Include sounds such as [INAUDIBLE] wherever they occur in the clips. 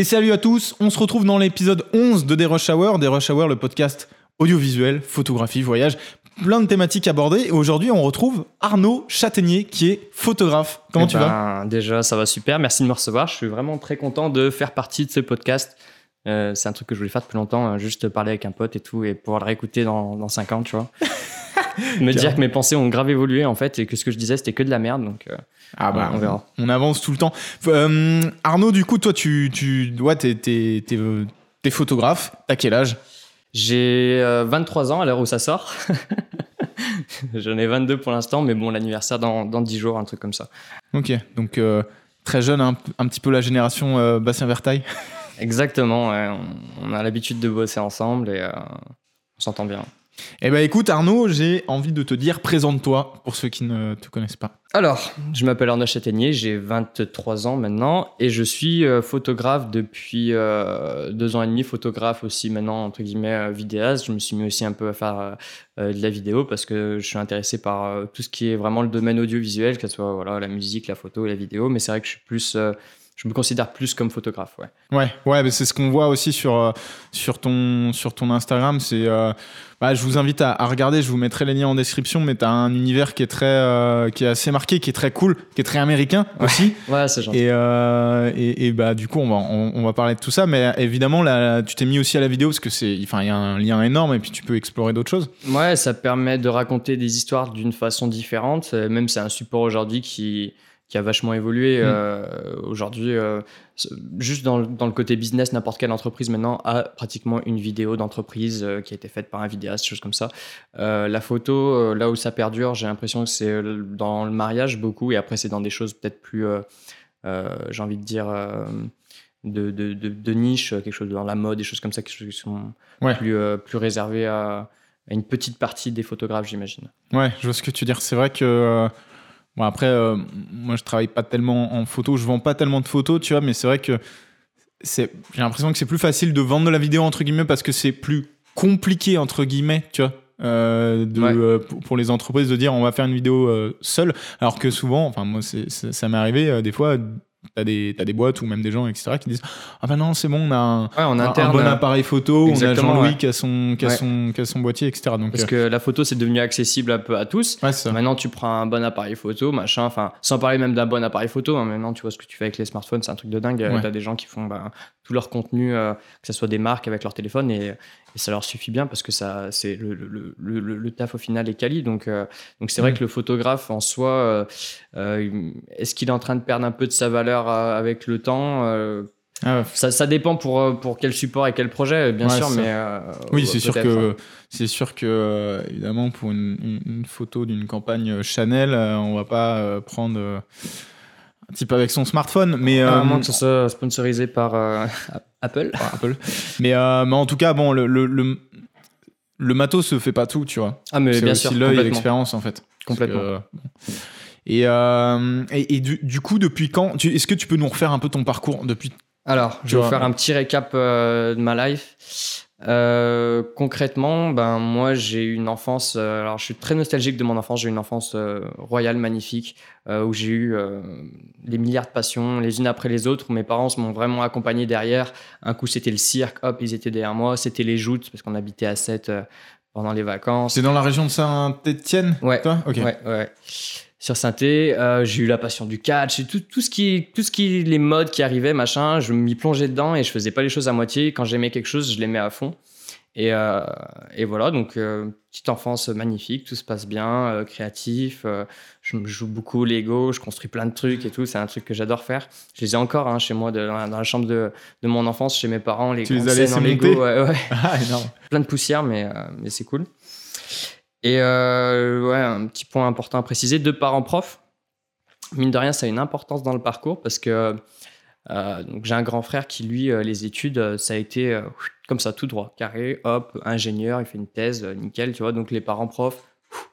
Et salut à tous, on se retrouve dans l'épisode 11 de Des Rush Hour, Des Rush Hour, le podcast audiovisuel, photographie, voyage, plein de thématiques abordées. Et aujourd'hui, on retrouve Arnaud Châtaignier, qui est photographe. Comment Eh tu vas ben, Déjà, ça va super. Merci de me recevoir. Je suis vraiment très content de faire partie de ce podcast. Euh, c'est un truc que je voulais faire depuis longtemps, euh, juste parler avec un pote et tout, et pouvoir le réécouter dans, dans 5 ans, tu vois. [LAUGHS] [LAUGHS] me dire que mes pensées ont grave évolué, en fait, et que ce que je disais, c'était que de la merde. Donc, euh, Ah on verra. On avance tout le temps. Euh, Arnaud, du coup, toi, tu, tu ouais, t'es, t'es- t'es, euh, t'es photographe. T'as quel âge? J'ai euh, 23 ans à l'heure où ça sort. [LAUGHS] J'en ai 22 pour l'instant, mais bon, l'anniversaire dans, dans 10 jours, un truc comme ça. Ok, donc très jeune, un, un petit peu la génération Bastien Vertaille. Exactement, ouais, on, on a l'habitude de bosser ensemble et on s'entend bien. Eh ben écoute, Arnaud, j'ai envie de te dire, présente-toi pour ceux qui ne te connaissent pas. Alors, je m'appelle Arnaud Châtaignier, j'ai 23 ans maintenant et je suis euh, photographe depuis euh, deux ans et demi, photographe aussi maintenant, entre guillemets, euh, vidéaste. Je me suis mis aussi un peu à faire de la vidéo parce que je suis intéressé par tout ce qui est vraiment le domaine audiovisuel, que ce soit voilà, la musique, la photo la vidéo, mais c'est vrai que je suis plus... je me considère plus comme photographe, ouais. Ouais, ouais, mais c'est ce qu'on voit aussi sur, euh, sur, ton, sur ton Instagram. C'est, euh, bah, je vous invite à, à regarder, je vous mettrai les liens en description, mais tu as un univers qui est, très, euh, qui est assez marqué, qui est très cool, qui est très américain aussi. [LAUGHS] Ouais, c'est gentil. Et, euh, et, et bah, du coup, on va, on, on va parler de tout ça. Mais évidemment, là, tu t'es mis aussi à la vidéo parce que c'est, enfin, il y a un lien énorme et puis tu peux explorer d'autres choses. Ouais, ça permet de raconter des histoires d'une façon différente. Même c'est un support aujourd'hui qui, qui a vachement évolué. Mm. Euh, aujourd'hui, euh, juste dans, le- dans le côté business, n'importe quelle entreprise maintenant a pratiquement une vidéo d'entreprise euh, qui a été faite par un vidéaste, chose comme ça. La photo, là où ça perdure, j'ai l'impression que c'est dans le mariage beaucoup, et après c'est dans des choses peut-être plus, j'ai envie de dire, de, de, de, de niche, quelque chose dans la mode, des choses comme ça, qui sont Ouais. plus, plus réservées à, à une petite partie des photographes, j'imagine. Ouais, je vois ce que tu veux dire. C'est vrai que. Bon, après, euh, moi, je travaille pas tellement en photo, je vends pas tellement de photos, tu vois, mais c'est vrai que c'est, j'ai l'impression que c'est plus facile de vendre de la vidéo, entre guillemets, parce que c'est plus compliqué, entre guillemets, tu vois. euh, de, Ouais. euh, pour, les entreprises de dire on va faire une vidéo seule alors que souvent enfin moi c'est, ça m'est arrivé des fois t'as des t'as des boîtes ou même des gens etc qui disent ah ben non c'est bon on a un, Ouais, bon euh, appareil photo on a Jean-Louis ouais. qui a son qui a Ouais. son qui a son boîtier etc donc Parce euh, que la photo, c'est devenu accessible un peu à tous. ça. Maintenant, tu prends un bon appareil photo, machin, enfin, sans parler même d'un bon appareil photo. hein, maintenant, tu vois ce que tu fais avec les smartphones, c'est un truc de dingue. Ouais. Tu as des gens qui font bah, tout leur contenu, euh, que ce soit des marques avec leur téléphone, et, et ça leur suffit bien parce que ça, c'est le, le, le, le- le taf au final est quali. Donc, euh, donc c'est vrai Mm. que le photographe en soi, euh, euh, est-ce qu'il est en train de perdre un peu de sa valeur avec le temps Ah ouais, ça, ça dépend pour, pour quel support et quel projet, bien Ouais, sûr, mais. euh, Oui, c'est sûr que hein. c'est sûr que évidemment pour une, une- une photo d'une campagne Chanel, on va pas prendre type avec son smartphone, mais À euh, moins que ce soit sponsorisé par euh, [LAUGHS] Apple. par Apple. mais, euh, mais en tout cas, bon, le, le, le, le matos se fait pas tout, tu vois. Ah, mais bien aussi sûr, l'œil et l'expérience en fait. Que, Complètement. bon. Et, euh, et, et du, du coup, depuis quand Est-ce que tu peux nous refaire un peu ton parcours depuis Alors, je vais vous faire un petit récap euh, de ma life. Euh, concrètement, ben moi j'ai eu une enfance. euh, alors je suis très nostalgique de mon enfance. J'ai eu une enfance euh, royale, magnifique, où j'ai eu des milliards de passions, les unes après les autres. Où mes parents m'ont vraiment accompagné derrière. Un coup c'était le cirque, hop ils étaient derrière moi. C'était les joutes parce qu'on habitait à 7 pendant les vacances. C'est dans la région de Saint-Étienne Ouais. Toi? Ok. Ouais, ouais. Sur synthé, euh, j'ai eu la passion du catch et tout, tout ce qui, tout ce qui, les modes qui arrivaient, machin, je m'y plongeais dedans et je faisais pas les choses à moitié. Quand j'aimais quelque chose, je l'aimais à fond. Et, euh, et voilà, donc euh, petite enfance magnifique, tout se passe bien, créatif. je me joue beaucoup au Lego, je construis plein de trucs et tout. C'est un truc que j'adore faire. Je les ai encore hein, chez moi, de- dans, la, dans la chambre de, de mon enfance, chez mes parents. Les Tu les as laissés Lego, ouais, ouais [LAUGHS] Ah, plein de poussière, mais, mais c'est cool. Et euh, ouais, un petit point important à préciser, deux parents profs. Mine de rien, ça a une importance dans le parcours parce que euh, donc j'ai un grand frère qui, lui, euh, les études, ça a été comme ça, tout droit, carré, hop, ingénieur, il fait une thèse, nickel, tu vois. Donc les parents profs,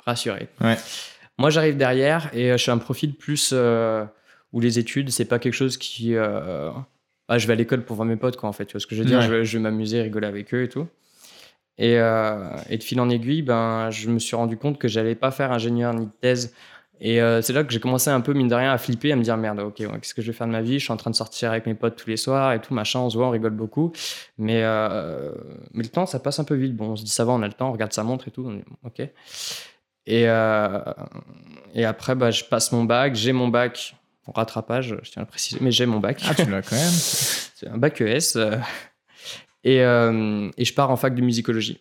rassurés. Ouais. Moi, j'arrive derrière et je suis un profil plus euh, où les études, c'est pas quelque chose qui. ah, je vais à l'école pour voir mes potes, quoi, en fait. Tu vois ce que je veux dire? Ouais. Je vais, je vais m'amuser, rigoler avec eux et tout. Et, euh, et de fil en aiguille, ben, je me suis rendu compte que j'allais pas faire ingénieur ni thèse Et euh, c'est là que j'ai commencé un peu, mine de rien, à flipper, à me dire merde, ok, qu'est-ce que je vais faire de ma vie? Je suis en train de sortir avec mes potes tous les soirs et tout, machin, on se voit, on rigole beaucoup. Mais, euh, mais le temps, ça passe un peu vite. Bon, on se dit ça va, on a le temps, on regarde sa montre et tout, ok. Et, et après, bah, je passe mon bac, j'ai mon bac rattrapage, je tiens à le préciser, mais j'ai mon bac. Ah, tu l'as quand même [LAUGHS] C'est un bac ES. Et, et je pars en fac de musicologie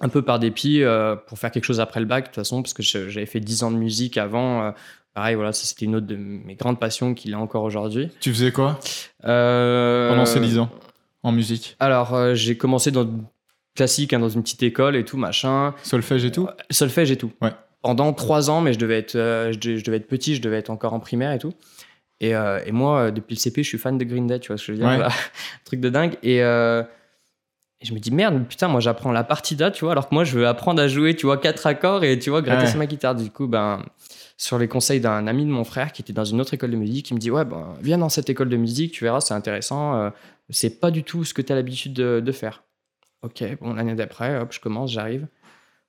un peu par dépit euh, pour faire quelque chose après le bac, de toute façon, parce que j'avais fait 10 ans de musique avant. Euh, pareil, voilà, ça c'était une autre de mes grandes passions qu'il a encore aujourd'hui. Tu faisais quoi euh, pendant ces 10 ans en musique? Alors, j'ai commencé dans classique, hein, dans une petite école et tout, machin. Solfège et tout? Solfège et tout. Ouais. Pendant 3 ans, mais je devais, être, je, devais être petit, je devais être encore en primaire et tout. Et, et moi, depuis le CP, je suis fan de Green Day, tu vois ce que je veux dire [LAUGHS] Truc de dingue. Et et je me dis, merde, putain, moi j'apprends la partida, tu vois, alors que moi je veux apprendre à jouer, tu vois, quatre accords et tu vois, gratter sur ma guitare. Du coup, ben, sur les conseils d'un ami de mon frère qui était dans une autre école de musique, il me dit, ouais, ben, viens dans cette école de musique, tu verras, c'est intéressant. Euh, c'est pas du tout ce que tu as l'habitude de, faire. Ok, bon, l'année d'après, hop, je commence, j'arrive.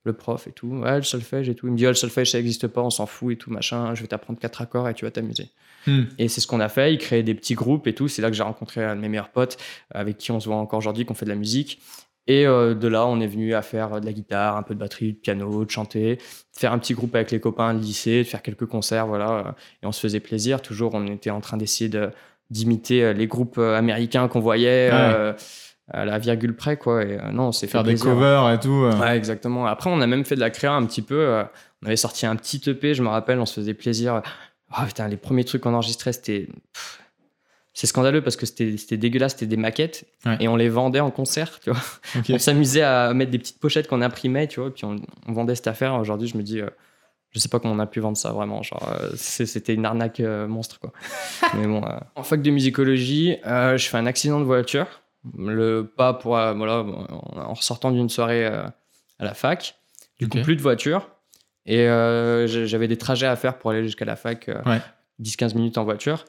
Le prof et tout, ouais, le solfège et tout. Il me dit, oh, le solfège, ça n'existe pas, on s'en fout et tout, machin. Je vais t'apprendre quatre accords et tu vas t'amuser. Hmm. Et c'est ce qu'on a fait. Il créait des petits groupes et tout. C'est là que j'ai rencontré un de mes meilleurs potes avec qui on se voit encore aujourd'hui, qu'on fait de la musique. Et euh, de là, on est venu à faire de la guitare, un peu de batterie, de piano, de chanter, de faire un petit groupe avec les copains de lycée, de faire quelques concerts, voilà. Et on se faisait plaisir. Toujours, on était en train d'essayer d'imiter euh, les groupes euh, américains qu'on voyait. à la virgule près quoi et non c'est faire des covers et tout ouais exactement après on a même fait de la créa un petit peu on avait sorti un petit EP je me rappelle on se faisait plaisir oh, putain les premiers trucs qu'on enregistrait c'était c'est scandaleux parce que c'était dégueulasse, c'était des maquettes et on les vendait en concert, tu vois. On s'amusait à mettre des petites pochettes qu'on imprimait, tu vois, puis on, vendait cette affaire. Aujourd'hui, je me dis, euh, je sais pas comment on a pu vendre ça vraiment. Genre, euh, c'était une arnaque euh, monstre, quoi. [LAUGHS] Mais bon, en fac de musicologie, je fais un accident de voiture. Le pas pour, voilà, en ressortant d'une soirée à la fac. Du coup, plus de voiture. Et j'avais des trajets à faire pour aller jusqu'à la fac, 10-15 minutes en voiture.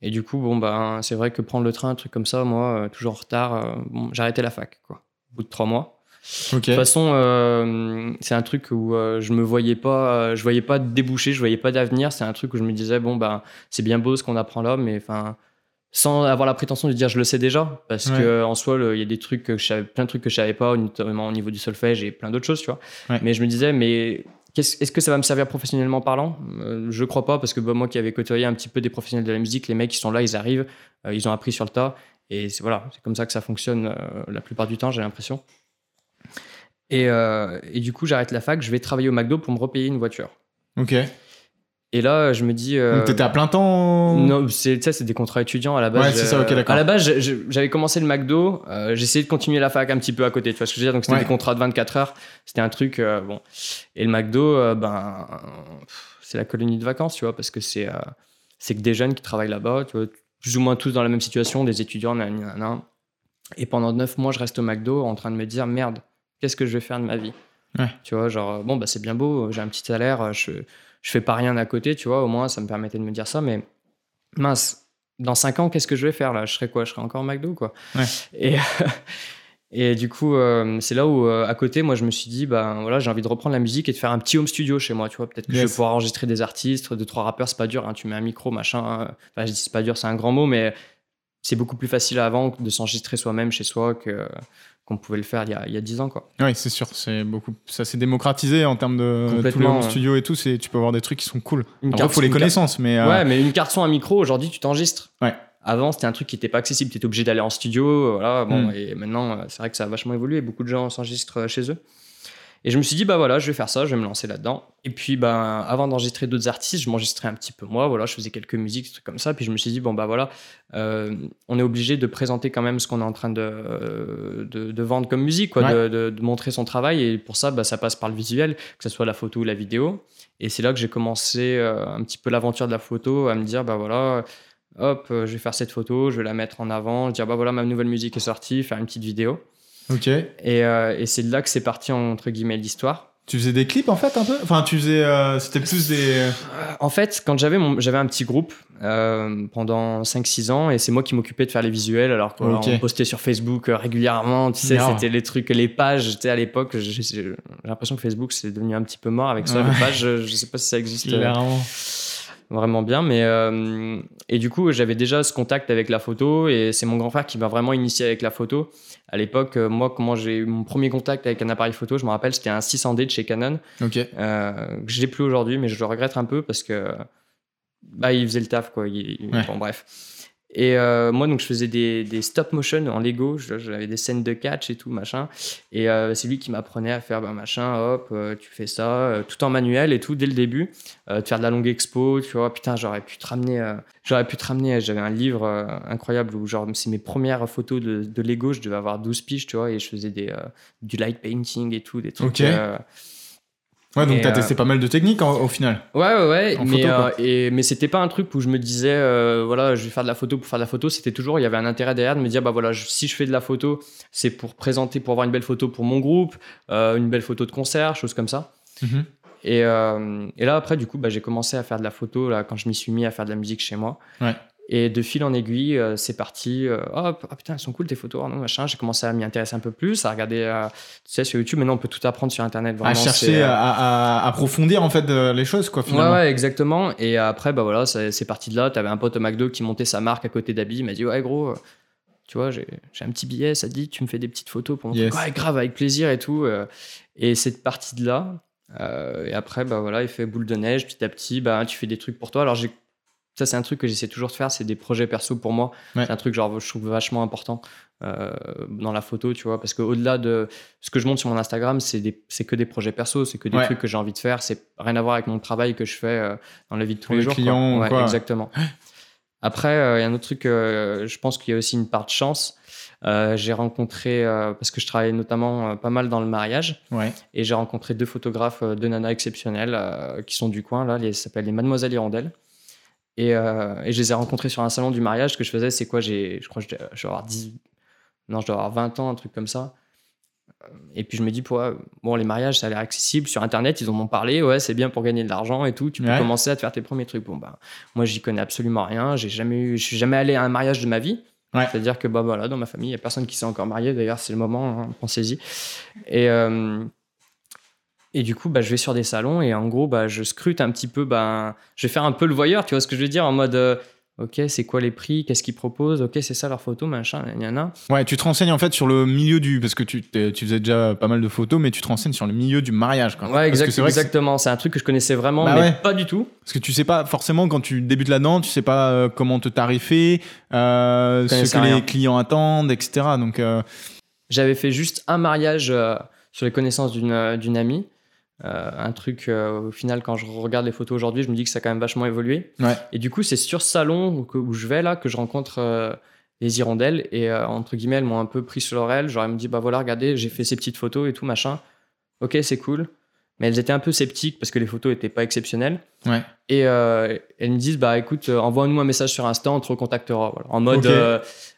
Et du coup, bon, ben, c'est vrai que prendre le train, un truc comme ça, moi, euh, toujours en retard, euh, bon, arrêté la fac, quoi, au bout de trois mois. De toute façon, euh, c'est un truc où je me voyais pas, je voyais pas de débouché, je voyais pas d'avenir. C'est un truc où je me disais, bon, ben, c'est bien beau ce qu'on apprend là, mais enfin, sans avoir la prétention de dire je le sais déjà, parce que en soi, il y a des trucs que je savais, plein de trucs que je savais pas, notamment au niveau du solfège et plein d'autres choses, tu vois. Mais je me disais, mais est-ce que ça va me servir professionnellement parlant? Euh, Je crois pas parce que bah, moi qui avais côtoyé un petit peu des professionnels de la musique, les mecs qui sont là, ils arrivent, euh, ils ont appris sur le tas et voilà, c'est comme ça que ça fonctionne euh, la plupart du temps, j'ai l'impression. Et, et, du coup, j'arrête la fac, je vais travailler au McDo pour me repayer une voiture. Ok. Et là, je me dis. Euh... t'étais à plein temps Non, c'est c'est des contrats étudiants à la base. Ouais, c'est ça, ok, d'accord. À la base, j'avais commencé le McDo, euh, j'essayais de continuer la fac un petit peu à côté, tu vois ce que je veux dire Donc c'était des contrats de 24 heures, c'était un truc, euh, bon. Et le McDo, euh, ben, c'est la colonie de vacances, tu vois, parce que c'est c'est que des jeunes qui travaillent là-bas, tu vois, plus ou moins tous dans la même situation, des étudiants, nan, Et pendant 9 mois, je reste au McDo en train de me dire, merde, qu'est-ce que je vais faire de ma vie? Ouais. Tu vois, genre, bon, bah c'est bien beau, j'ai un petit salaire, je je fais pas rien à côté, tu vois, au moins ça me permettait de me dire ça, mais mince, dans 5 ans, qu'est-ce que je vais faire là? Je serai quoi? Je serai encore McDo, quoi. Et, [LAUGHS] et du coup, euh, c'est là où, euh, à côté, moi, je me suis dit, ben voilà, j'ai envie de reprendre la musique et de faire un petit home studio chez moi, tu vois. Peut-être que je vais pouvoir enregistrer des artistes, deux, trois rappeurs, c'est pas dur, hein, tu mets un micro, machin. Enfin, je dis c'est pas dur, c'est un grand mot, mais c'est beaucoup plus facile avant de s'enregistrer soi-même chez soi que qu'on pouvait le faire il y a, il y a 10 ans. Quoi. Oui, c'est sûr. C'est beaucoup, ça s'est démocratisé en termes de tous les studios et tout. C'est, tu peux avoir des trucs qui sont cool. Il faut les connaissances. Mais, euh, Ouais, mais une carte son, un micro, aujourd'hui, tu t'enregistres. Ouais. Avant, c'était un truc qui n'était pas accessible. Tu étais obligé d'aller en studio. Voilà, bon, hmm. Et maintenant, c'est vrai que ça a vachement évolué. Beaucoup de gens s'enregistrent chez eux. Et je me suis dit, bah voilà, je vais faire ça, je vais me lancer là-dedans. Et puis, bah, avant d'enregistrer d'autres artistes, je m'enregistrais un petit peu moi, voilà, je faisais quelques musiques, des trucs comme ça. Puis je me suis dit, bon, bah voilà, euh, on est obligé de présenter quand même ce qu'on est en train de, de, vendre comme musique, quoi, de, de, montrer son travail. Et pour ça, bah, ça passe par le visuel, que ce soit la photo ou la vidéo. Et c'est là que j'ai commencé euh, un petit peu l'aventure de la photo, à me dire, bah voilà, hop, je vais faire cette photo, je vais la mettre en avant, dire, bah voilà, ma nouvelle musique est sortie, faire une petite vidéo. Ok. Et, euh, et c'est de là que c'est parti, entre guillemets, l'histoire. Tu faisais des clips en fait un peu? Enfin, tu faisais. euh, C'était plus des. En fait, quand j'avais mon- j'avais un petit groupe euh, pendant 5-6 ans et c'est moi qui m'occupais de faire les visuels alors qu'on Ok. on postait sur Facebook euh, régulièrement. Tu sais, c'était les trucs, les pages. J'étais à l'époque, j'ai l'impression que Facebook c'est devenu un petit peu mort avec ça. Ouais. Les pages, je, je sais pas si ça existe. euh, Clairement. Vraiment bien. Mais euh, et du coup, j'avais déjà ce contact avec la photo et c'est mon grand frère qui m'a vraiment initié avec la photo. À l'époque, euh, moi, comment j'ai eu mon premier contact avec un appareil photo, je me rappelle, c'était un 600D de chez Canon Ok. euh, que je n'ai plus aujourd'hui, mais je le regrette un peu parce que bah, il faisait le taf quoi. Il- il- Ouais. Bon bref. Et euh, moi donc je faisais des, des stop motion en Lego, j'avais des scènes de catch et tout machin. Et euh, c'est lui qui m'apprenait à faire bah, machin, hop, euh, tu fais ça, tout en manuel et tout dès le début. De faire de la longue expo, tu vois, putain j'aurais pu te ramener, j'aurais pu te ramener. J'avais un livre incroyable où genre c'est mes premières photos de, de Lego, je devais avoir 12 piges, tu vois, et je faisais des, du light painting et tout, des trucs. Ok. Euh, Ouais, donc t'as euh, testé pas mal de techniques en- au final. Ouais, ouais, ouais. En mais, photo, euh, et, mais c'était pas un truc où je me disais, euh, voilà, je vais faire de la photo pour faire de la photo. C'était toujours, il y avait un intérêt derrière de me dire, bah voilà, je- si je fais de la photo, c'est pour présenter, pour avoir une belle photo pour mon groupe, euh, une belle photo de concert, choses comme ça. Mhm. Et, euh, et là, après, du coup, bah, j'ai commencé à faire de la photo là, quand je m'y suis mis à faire de la musique chez moi. Ouais. Et de fil en aiguille, euh, c'est parti. euh, oh ah, putain, elles sont cool tes photos, non, machin. J'ai commencé à m'y intéresser un peu plus, à regarder, euh, tu sais, sur YouTube. Maintenant, on peut tout apprendre sur Internet. À Vraiment, chercher, euh, à, à approfondir en fait les choses quoi Ouais, finalement. ouais, exactement. Et après, bah voilà, c'est parti de là. T'avais un pote au McDo qui montait sa marque à côté d'Abi. Il m'a dit, ouais, gros, tu vois, j'ai un petit billet. Ça te dit, tu me fais des petites photos pour mon Yes. Ouais, grave, avec plaisir et tout. Et c'est parti de là. Et après, bah voilà, il fait boule de neige. Petit à petit, bah, tu fais des trucs pour toi. Alors, j'ai. Ça, c'est un truc que j'essaie toujours de faire, c'est des projets perso pour moi. Ouais. C'est un truc, genre, je trouve vachement important euh, dans la photo, tu vois, parce qu'au-delà de ce que je montre sur mon Instagram, c'est que des projets perso, c'est que des Ouais. trucs que j'ai envie de faire, c'est rien à voir avec mon travail que je fais euh, dans la vie de tous les les jours. quoi. clients ou Ouais, quoi. exactement. [GASPS] Après, euh, il y a un autre truc, je pense qu'il y a aussi une part de chance. J'ai rencontré, parce que je travaille notamment pas mal dans le mariage, et j'ai rencontré deux photographes, deux nanas exceptionnelles qui sont du coin, là, les- ça s'appelle les Mademoiselles Hirondelles. Et, euh, et je les ai rencontrés sur un salon du mariage. Ce que je faisais, c'est quoi? Je crois que je dois, je dois avoir 10, non, je dois avoir 20 ans, un truc comme ça. Euh, Et puis je me dis, pour, bon, les mariages, ça a l'air accessible. Sur Internet, ils en ont parlé. Ouais, c'est bien pour gagner de l'argent et tout. Tu peux Ouais. commencer à te faire tes premiers trucs. Bon, bah, moi, j'y connais absolument rien. J'ai jamais eu, je suis jamais allé à un mariage de ma vie. Ouais. C'est-à-dire que bah, voilà, dans ma famille, il n'y a personne qui s'est encore marié. D'ailleurs, c'est le moment, hein, pensez-y. Et, euh, et du coup, bah, je vais sur des salons et en gros, bah, je scrute un petit peu. Bah, je vais faire un peu le voyeur, tu vois ce que je veux dire En mode, euh, ok, c'est quoi les prix Qu'est-ce qu'ils proposent Ok, c'est ça leur photo, machin, il y en a. Ouais, tu te renseignes en fait sur le milieu du. Parce que tu, tu faisais déjà pas mal de photos, mais tu te renseignes sur le milieu du mariage. Quoi. Ouais, exact- que exactement. C'est un truc que je connaissais vraiment, Bah mais ouais. pas du tout. Parce que tu sais pas forcément quand tu débutes là-dedans, tu sais pas euh, comment te tarifer, euh, ce que rien. les clients attendent, etc. Donc, euh, J'avais fait juste un mariage sur les connaissances d'une d'une amie. Euh, un truc, euh, au final, quand je regarde les photos aujourd'hui, je me dis que ça a quand même vachement évolué. ouais. Et du coup, c'est sur ce salon où, je vais là que je rencontre euh, les hirondelles. Et entre guillemets, elles m'ont un peu pris sur l'oreille. Genre, elles me disent Bah voilà, regardez, j'ai fait ces petites photos et tout, machin. Ok, c'est cool. Mais elles étaient un peu sceptiques parce que les photos étaient pas exceptionnelles. Ouais. Et elles me disent Bah écoute, envoie-nous un message sur Insta, on te recontactera. Voilà. En mode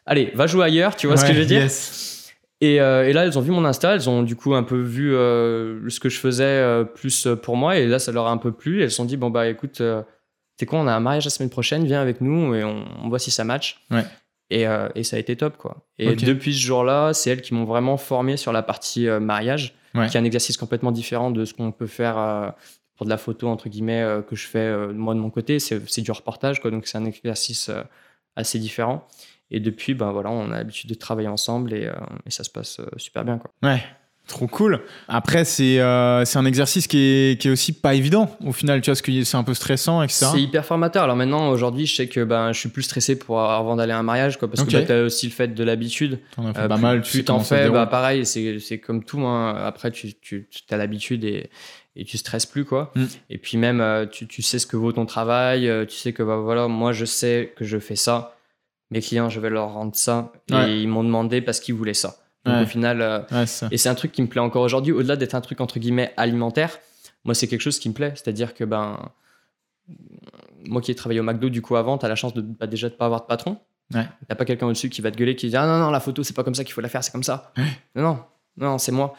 Allez, va jouer ailleurs, tu vois ce que je veux dire? yes. Et, euh, et là, elles ont vu mon Insta, elles ont du coup un peu vu euh, ce que je faisais euh, plus pour moi, et là, ça leur a un peu plu. Elles se sont dit, bon, bah écoute, t'es quoi, on a un mariage la semaine prochaine, viens avec nous et on, on voit si ça match. Ouais. Et, et ça a été top, quoi. Et depuis ce jour-là, c'est elles qui m'ont vraiment formé sur la partie mariage, Ouais. qui est un exercice complètement différent de ce qu'on peut faire pour de la photo, entre guillemets, que je fais moi de mon côté. C'est du reportage, quoi, donc c'est un exercice assez différent. Et depuis, ben voilà, on a l'habitude de travailler ensemble et, euh, et ça se passe euh, super bien. Quoi. Ouais. Trop cool. Après, c'est euh, un exercice qui est, qui est aussi pas évident au final, tu vois, parce que c'est un peu stressant, etc. C'est hyper formateur. Alors maintenant, aujourd'hui, je sais que ben, je suis plus stressé pour avant d'aller à un mariage, quoi, parce que tu as aussi le fait de l'habitude. T'en as fait Euh, pas plus, mal, tu t'en fais, bah, pareil, c'est comme tout. hein. Après, tu, tu as l'habitude et, et tu stresses plus. quoi. Mm. Et puis même, tu, tu sais ce que vaut ton travail. Tu sais que bah, voilà, moi, je sais que je fais ça. Mes clients, je vais leur rendre ça. Ouais. Et ils m'ont demandé parce qu'ils voulaient ça. Donc Ouais. au final, euh, Ouais, et c'est un truc qui me plaît encore aujourd'hui, au-delà d'être un truc entre guillemets alimentaire. Moi, c'est quelque chose qui me plaît. C'est-à-dire que ben, moi qui ai travaillé au McDo du coup avant, t'as la chance de bah, déjà de pas avoir de patron. Ouais. T'as pas quelqu'un au-dessus qui va te gueuler, qui dit ah non non la photo c'est pas comme ça qu'il faut la faire, c'est comme ça. Non non non c'est moi.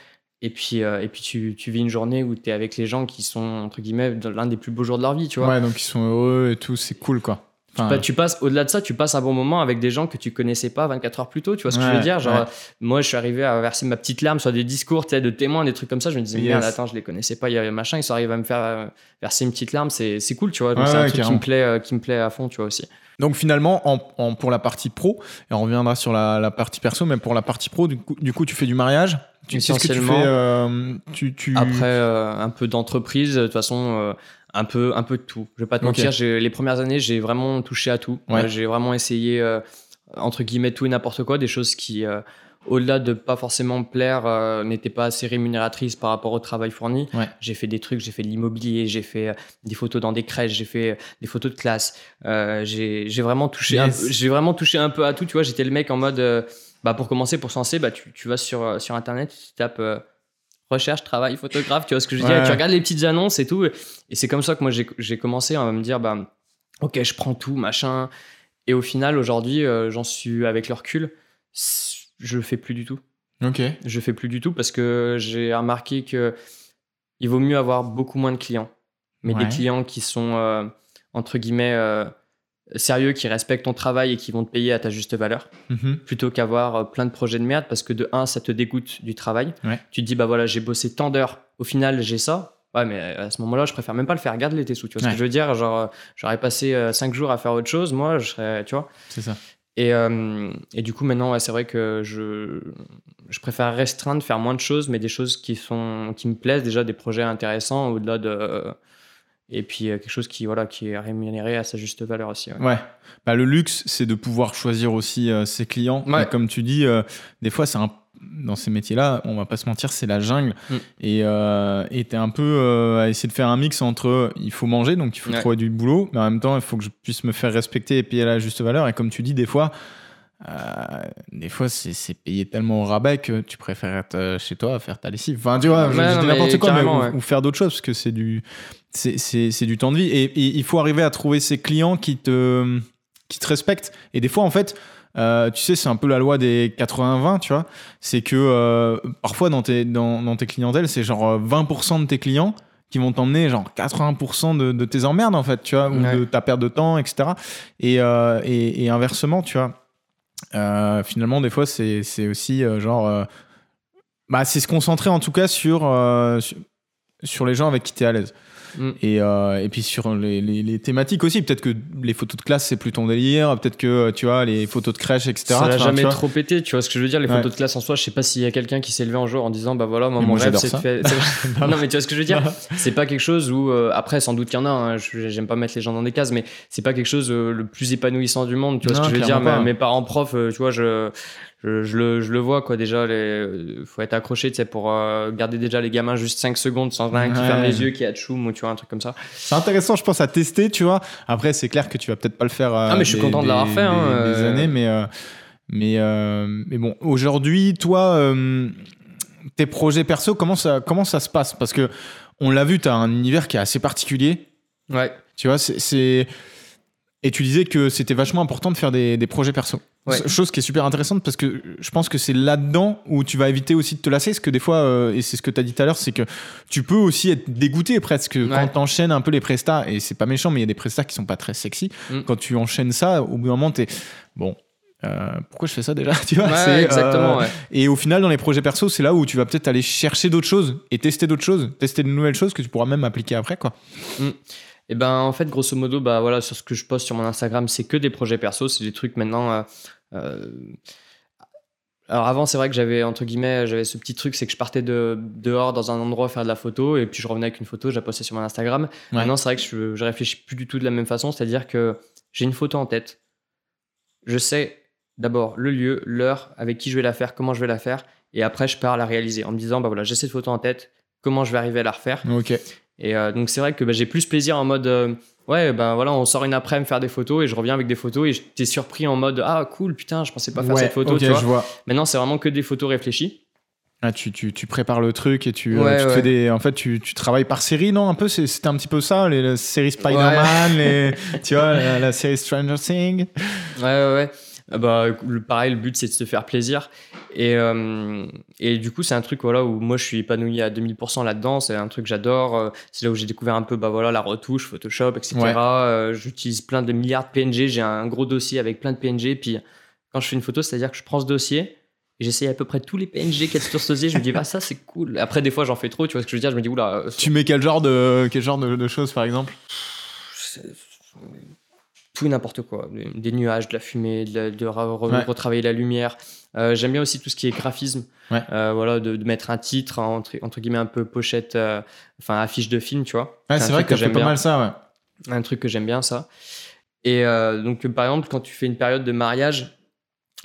Et puis, euh, et puis tu, tu vis une journée où tu es avec les gens qui sont, entre guillemets, dans l'un des plus beaux jours de leur vie, tu vois. Ouais, donc ils sont heureux et tout, c'est cool quoi. Enfin, tu passes au-delà de ça, tu passes un bon moment avec des gens que tu connaissais pas 24 heures plus tôt. Tu vois ce que je veux dire? Genre, ouais. moi, je suis arrivé à verser ma petite larme sur des discours, de témoins, des trucs comme ça. Je me disais, Yes. merde, attends, je les connaissais pas. Il y avait machin, ils sont arrivés à me faire euh, verser une petite larme. C'est cool, tu vois. Donc, c'est un truc qui me, plaît, euh, qui me plaît à fond, tu vois aussi. Donc finalement, en, en- pour la partie pro, et on reviendra sur la, la partie perso, mais pour la partie pro, du coup, du coup tu fais du mariage? Tu qu'est-ce que tu Essentiellement. fais euh, tu, tu... Après, euh, un peu d'entreprise, de toute façon, euh, un, peu, un peu de tout. Je vais pas te Ok. mentir, les premières années, j'ai vraiment touché à tout. Ouais. Euh, j'ai vraiment essayé, euh, entre guillemets, tout et n'importe quoi, des choses qui, euh, au-delà de pas forcément me plaire, euh, n'étaient pas assez rémunératrices par rapport au travail fourni. Ouais. J'ai fait des trucs, j'ai fait de l'immobilier, j'ai fait euh, des photos dans des crèches, j'ai fait euh, des photos de classe. Euh, j'ai j'ai vraiment touché, Yes. j'ai vraiment touché un peu à tout. Tu vois, j'étais le mec en mode, bah pour commencer, pour se lancer, bah tu, tu vas sur sur internet, tu tapes. Recherche, travail, photographe, tu vois ce que je veux Ouais. dire, tu regardes les petites annonces et tout, et c'est comme ça que moi j'ai commencé à me dire, bah, ok, je prends tout, machin, et au final, aujourd'hui, euh, j'en suis avec le recul, je le fais plus du tout. Ok. Je le fais plus du tout parce que j'ai remarqué que il vaut mieux avoir beaucoup moins de clients, mais Ouais. des clients qui sont, euh, entre guillemets, euh, sérieux, qui respectent ton travail et qui vont te payer à ta juste valeur Mhm. plutôt qu'avoir euh, plein de projets de merde parce que de un ça te dégoûte du travail Ouais. tu te dis bah voilà j'ai bossé tant d'heures au final j'ai ça ouais mais à ce moment-là je préfère même pas le faire garde les tes sous tu vois ce que je veux dire? Genre euh, j'aurais passé 5 jours à faire autre chose moi je serais tu vois? C'est ça. et, euh, et du coup maintenant ouais, c'est vrai que je je préfère restreindre faire moins de choses mais des choses qui sont qui me plaisent déjà des projets intéressants au-delà de et puis euh, quelque chose qui voilà qui est rémunéré à sa juste valeur aussi ouais. Ouais. Bah, le luxe, c'est de pouvoir choisir aussi euh, ses clients. Ouais. Et comme tu dis, euh, des fois, c'est un dans ces métiers-là, on va pas se mentir, c'est la jungle. Mm. Et euh, et t'es un peu euh, à essayer de faire un mix entre il faut manger, donc il faut Ouais. trouver du boulot, mais en même temps, il faut que je puisse me faire respecter et payer à la juste valeur. Et comme tu dis, des fois, euh, des fois, c'est payé tellement au rabais que tu préfères être euh, chez toi à faire ta lessive. Enfin, tu vois, n'importe quoi, mais ou, faire d'autres choses parce que c'est du, c'est- du temps de vie. Et, et il faut arriver à trouver ses clients qui te, qui te respectent. Et des fois, en fait, euh, tu sais, c'est un peu la loi des 80-20, tu vois. C'est que euh, parfois, dans tes, dans, dans tes clientèles, c'est genre euh, 20% de tes clients qui vont t'emmener genre 80% de, de tes emmerdes, en fait, tu vois, ou Ouais. de ta perte de temps, etc. Et, euh, et, et inversement, tu vois. Euh, finalement, des fois, c'est aussi euh, genre. euh, bah, c'est se concentrer en tout cas sur, sur, sur les gens avec qui tu es à l'aise. Mm. Et, euh, et puis sur les, les, les thématiques aussi. Peut-être que les photos de classe, c'est plus ton délire. Peut-être que, tu vois, les photos de crèche, etc. Ça n'a jamais trop pété, tu vois ce que je veux dire, les Ouais. photos de classe en soi, je sais pas s'il y a quelqu'un qui s'est levé un jour en disant bah voilà, moi mon rêve c'est de faire. [LAUGHS] non mais tu vois ce que je veux dire, c'est pas quelque chose où euh, après sans doute qu'il y en a, hein, j'aime pas mettre les gens dans des cases, mais c'est pas quelque chose euh, le plus épanouissant du monde, tu vois Non, ce que je veux dire, pas. mes, parents profs, euh, tu vois, je, je, je le, je le vois quoi déjà, les, euh, faut être accroché, tu sais, pour euh, garder déjà les gamins juste 5 secondes sans un qui Ouais. ferme les yeux, qui a de choum ou tu vois un truc comme ça. C'est intéressant, je pense, à tester, tu vois. Après, c'est clair que tu vas peut-être pas le faire. euh, Ah, mais je suis des- content de l'avoir des- fait, hein, Des, euh. années, mais, euh, mais, mais bon, aujourd'hui, toi, tes projets perso, comment ça, comment ça se passe? Parce que on l'a vu, tu as un univers qui est assez particulier. Ouais. Tu vois, c'est. Et tu disais que c'était vachement important de faire des, des projets perso. Ouais. Chose qui est super intéressante parce que je pense que c'est là-dedans où tu vas éviter aussi de te lasser. Parce que des fois, euh, et c'est ce que tu as dit tout à l'heure, c'est que tu peux aussi être dégoûté presque quand tu enchaînes un peu les prestats. Et c'est pas méchant, mais il y a des prestats qui sont pas très sexy. Mm. Quand tu enchaînes ça, au bout d'un moment, t'es. Bon. euh, pourquoi je fais ça déjà [LAUGHS] tu vois, Ouais, exactement, euh, ouais. Et au final, dans les projets perso, c'est là où tu vas peut-être aller chercher d'autres choses et tester d'autres choses, tester de nouvelles choses que tu pourras même appliquer après. quoi. Et ben en fait grosso modo bah voilà sur ce que je poste sur mon Instagram c'est que des projets perso c'est des trucs maintenant euh, euh, alors avant c'est vrai que j'avais entre guillemets j'avais ce petit truc c'est que je partais de dehors dans un endroit faire de la photo et puis je revenais avec une photo je la postais sur mon Instagram Ouais. maintenant c'est vrai que je, je réfléchis plus du tout de la même façon c'est à dire que j'ai une photo en tête je sais d'abord le lieu l'heure avec qui je vais la faire comment je vais la faire et après je pars la réaliser en me disant bah voilà j'ai cette photo en tête comment je vais arriver à la refaire. Et euh, donc c'est vrai que bah, j'ai plus plaisir en mode euh, ouais ben voilà on sort une après-midi faire des photos et je reviens avec des photos et j'étais surpris en mode ah cool putain je pensais pas faire Ouais, cette photo ok, tu vois. je vois. Maintenant c'est vraiment que des photos réfléchies. Ah, tu, tu, tu prépares le truc et tu, euh, Ouais, tu te ouais. fais des. En fait, tu, tu travailles par série, non Un peu C'est- C'était un petit peu ça, les, les séries Spider-Man, les, [LAUGHS] tu vois, la, la série Stranger Things. Ouais ouais ouais. Ah Bah, le, pareil, le but c'est de se faire plaisir. Et, euh, et du coup, c'est un truc voilà, où moi je suis épanoui à 2000% là-dedans. C'est un truc que j'adore. Euh, C'est là où j'ai découvert un peu bah, voilà, la retouche, Photoshop, etc. Ouais. Euh, J'utilise plein de milliards de PNG. J'ai un gros dossier avec plein de PNG. Puis quand je fais une photo, c'est-à-dire que je prends ce dossier. et J'essaye à peu près tous les PNG qu'il y a sur ce dossier. Je me dis, bah, ça c'est cool. Après, des fois, j'en fais trop. Tu vois ce que je veux dire? Je me dis, oula. Tu mets quel genre de, quel genre de, de choses, par exemple? Tout et n'importe quoi. Des- nuages, de la fumée, de, la- de re- re- Ouais. retravailler la lumière. Euh, J'aime bien aussi tout ce qui est graphisme. Ouais. Euh, voilà, de, de mettre un titre, entre, entre guillemets, un peu pochette, euh, enfin affiche de film, tu vois. Ouais, c'est vrai que t'as j'aime pas mal ça, ouais. Un truc que j'aime bien, ça. Et donc, par exemple, quand tu fais une période de mariage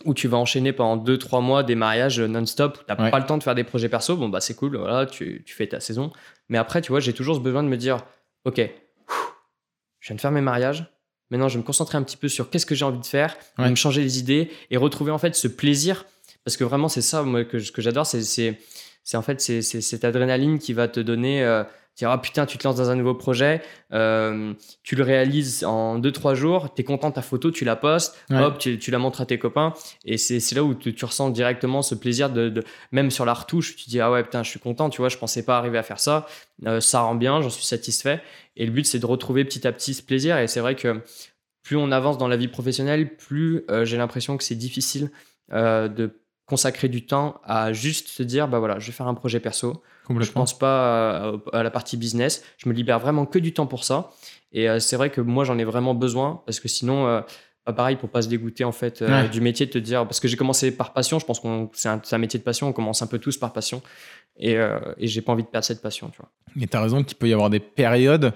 où tu vas enchaîner pendant 2-3 mois des mariages non-stop, où tu n'as Ouais. pas le temps de faire des projets perso, bon, bah c'est cool, voilà, tu, tu fais ta saison. Mais après, tu vois, j'ai toujours ce besoin de me dire, ok, je viens de faire mes mariages, maintenant je vais me concentrer un petit peu sur qu'est-ce que j'ai envie de faire, Ouais. me changer les idées et retrouver en fait ce plaisir. Parce que vraiment, c'est ça moi, que, que j'adore, c'est, en fait c'est cette adrénaline qui va te donner. euh, dire, ah putain, tu te lances dans un nouveau projet, euh, tu le réalises en 2-3 jours, tu es content de ta photo, tu la postes, Ouais. hop, tu, tu la montres à tes copains, et c'est là où tu, tu ressens directement ce plaisir de, de- même sur la retouche, tu te dis, ah ouais, putain, je suis content, tu vois, je pensais pas arriver à faire ça, Euh, ça rend bien, j'en suis satisfait, et le but, c'est de retrouver petit à petit ce plaisir, et c'est vrai que plus on avance dans la vie professionnelle, plus euh, j'ai l'impression que c'est difficile de consacrer du temps à juste se dire, bah voilà, je vais faire un projet perso, je pense pas à, à la partie business. Je me libère vraiment que du temps pour ça. Et euh, c'est vrai que moi, j'en ai vraiment besoin parce que sinon, euh, bah, pareil, pour pas se dégoûter en fait euh, Ouais. du métier, de te dire parce que j'ai commencé par passion. Je pense qu'on c'est un, métier de passion. On commence un peu tous par passion. Et, euh, et j'ai pas envie de perdre cette passion, tu vois. Et t'as raison qu'il peut y avoir des périodes.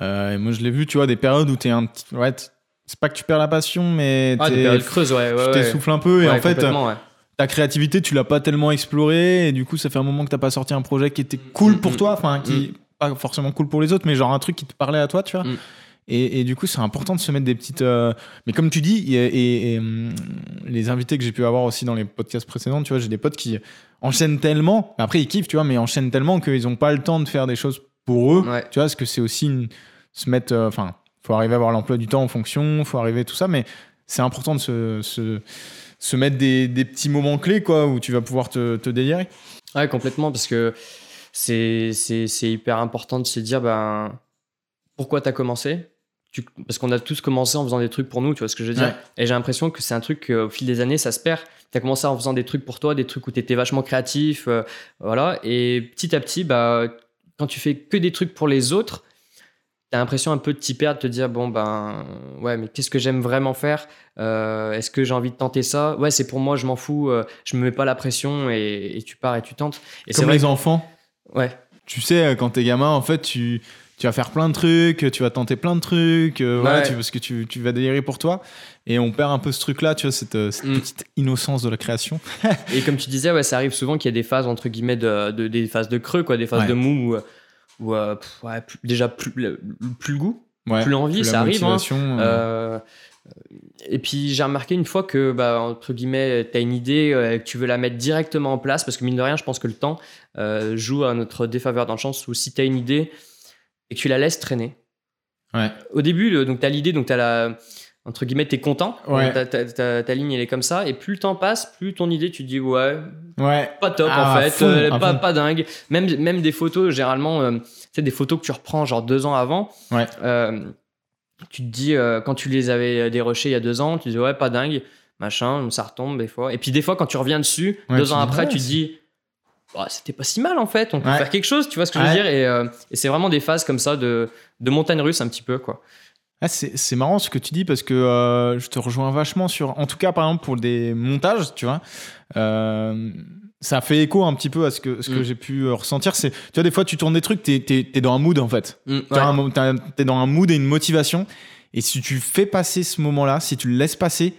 euh, et moi, je l'ai vu, tu vois, des périodes où t'es un petit. Ouais, c'est pas que tu perds la passion, mais Ah, des périodes creuses, ouais, ouais. tu t'essouffles un peu. Et Ouais, en fait. Ta créativité, tu l'as pas tellement explorée. Et du coup, ça fait un moment que t'as pas sorti un projet qui était cool Mm, pour mm, toi. Enfin, qui. Pas forcément cool pour les autres, mais genre un truc qui te parlait à toi, tu vois. Mm. Et, et du coup, c'est important de se mettre des petites. euh, Mais comme tu dis, et, et- et, hum, les invités que j'ai pu avoir aussi dans les podcasts précédents, tu vois, j'ai des potes qui enchaînent tellement. Après, ils kiffent, tu vois, mais enchaînent tellement qu'ils ont pas le temps de faire des choses pour eux. Ouais. Tu vois, parce que c'est aussi une- se mettre. euh, Enfin, faut arriver à avoir l'emploi du temps en fonction, faut arriver tout ça, mais c'est important de se, se, se mettre des, des petits moments clés, quoi, où tu vas pouvoir te, te délirer. Ouais, complètement, parce que c'est c'est- c'est hyper important de se dire ben, pourquoi tu as commencé? Tu- Parce qu'on a tous commencé en faisant des trucs pour nous, tu vois ce que je veux dire? Ouais. Et j'ai l'impression que c'est un truc qu'au fil des années, ça se perd. Tu as commencé en faisant des trucs pour toi, des trucs où tu étais vachement créatif, euh, voilà. Et petit à petit, bah, quand tu fais que des trucs pour les autres, tu as l'impression un peu de t'y perdre, de te dire bon, ben, ouais, mais qu'est-ce que j'aime vraiment faire? Euh, Est-ce que j'ai envie de tenter ça? Ouais, c'est pour moi, je m'en fous, euh, je me mets pas la pression et, et tu pars et tu tentes. Et c'est Comme vrai les enfants. ouais, Tu sais, euh, quand t'es gamin, en fait, tu, tu vas faire plein de trucs, tu vas tenter plein de trucs, euh, voilà, tu- parce que tu, tu vas délirer pour toi. Et on perd un peu ce truc-là, tu vois, cette, cette Mm. petite innocence de la création. [LAUGHS] Et comme tu disais, ouais, ça arrive souvent qu'il y a des phases entre guillemets de, de- des phases de creux, quoi, des phases Ouais. de mou où, où, euh, pff, ouais, plus- déjà plus, le- plus le goût, Ouais, plus l'envie, ça arrive. hein. euh, Euh, et puis j'ai remarqué une fois que, bah, entre guillemets, tu as une idée, euh, que tu veux la mettre directement en place, parce que mine de rien, je pense que le temps euh, joue à notre défaveur dans le sens où si tu as une idée et que tu la laisses traîner. Ouais. Au début, le- donc tu as l'idée, donc tu as la. Entre guillemets, t'es content, Ouais. ta, ta- ta- ta ligne elle est comme ça, et plus le temps passe, plus ton idée tu te dis ouais, Ouais, pas top Ah, en à fait, euh, pas, dingue. Même, même des photos, généralement, euh, tu sais, des photos que tu reprends genre deux ans avant, Ouais. euh, tu te dis, euh, quand tu les avais dérochés il y a deux ans, tu te dis ouais, pas dingue, machin, ça retombe des fois. Et puis des fois, quand tu reviens dessus, Ouais, deux ans après, tu te c'est- dis, Bah, c'était pas si mal en fait, on peut Ouais. faire quelque chose, tu vois ce que je veux dire? Et, euh, et c'est vraiment des phases comme ça de, de montagne russe un petit peu, quoi. Ah, c'est marrant ce que tu dis parce que euh, je te rejoins vachement sur. En tout cas, par exemple, pour des montages, tu vois, euh, ça fait écho un petit peu à ce que, ce que Mm. j'ai pu euh, ressentir. C'est, tu vois, des fois, tu tournes des trucs, t'es es, dans un mood en fait. Mm, ouais. T'es dans un mood et une motivation. Et si tu fais passer ce moment-là, si tu le laisses passer,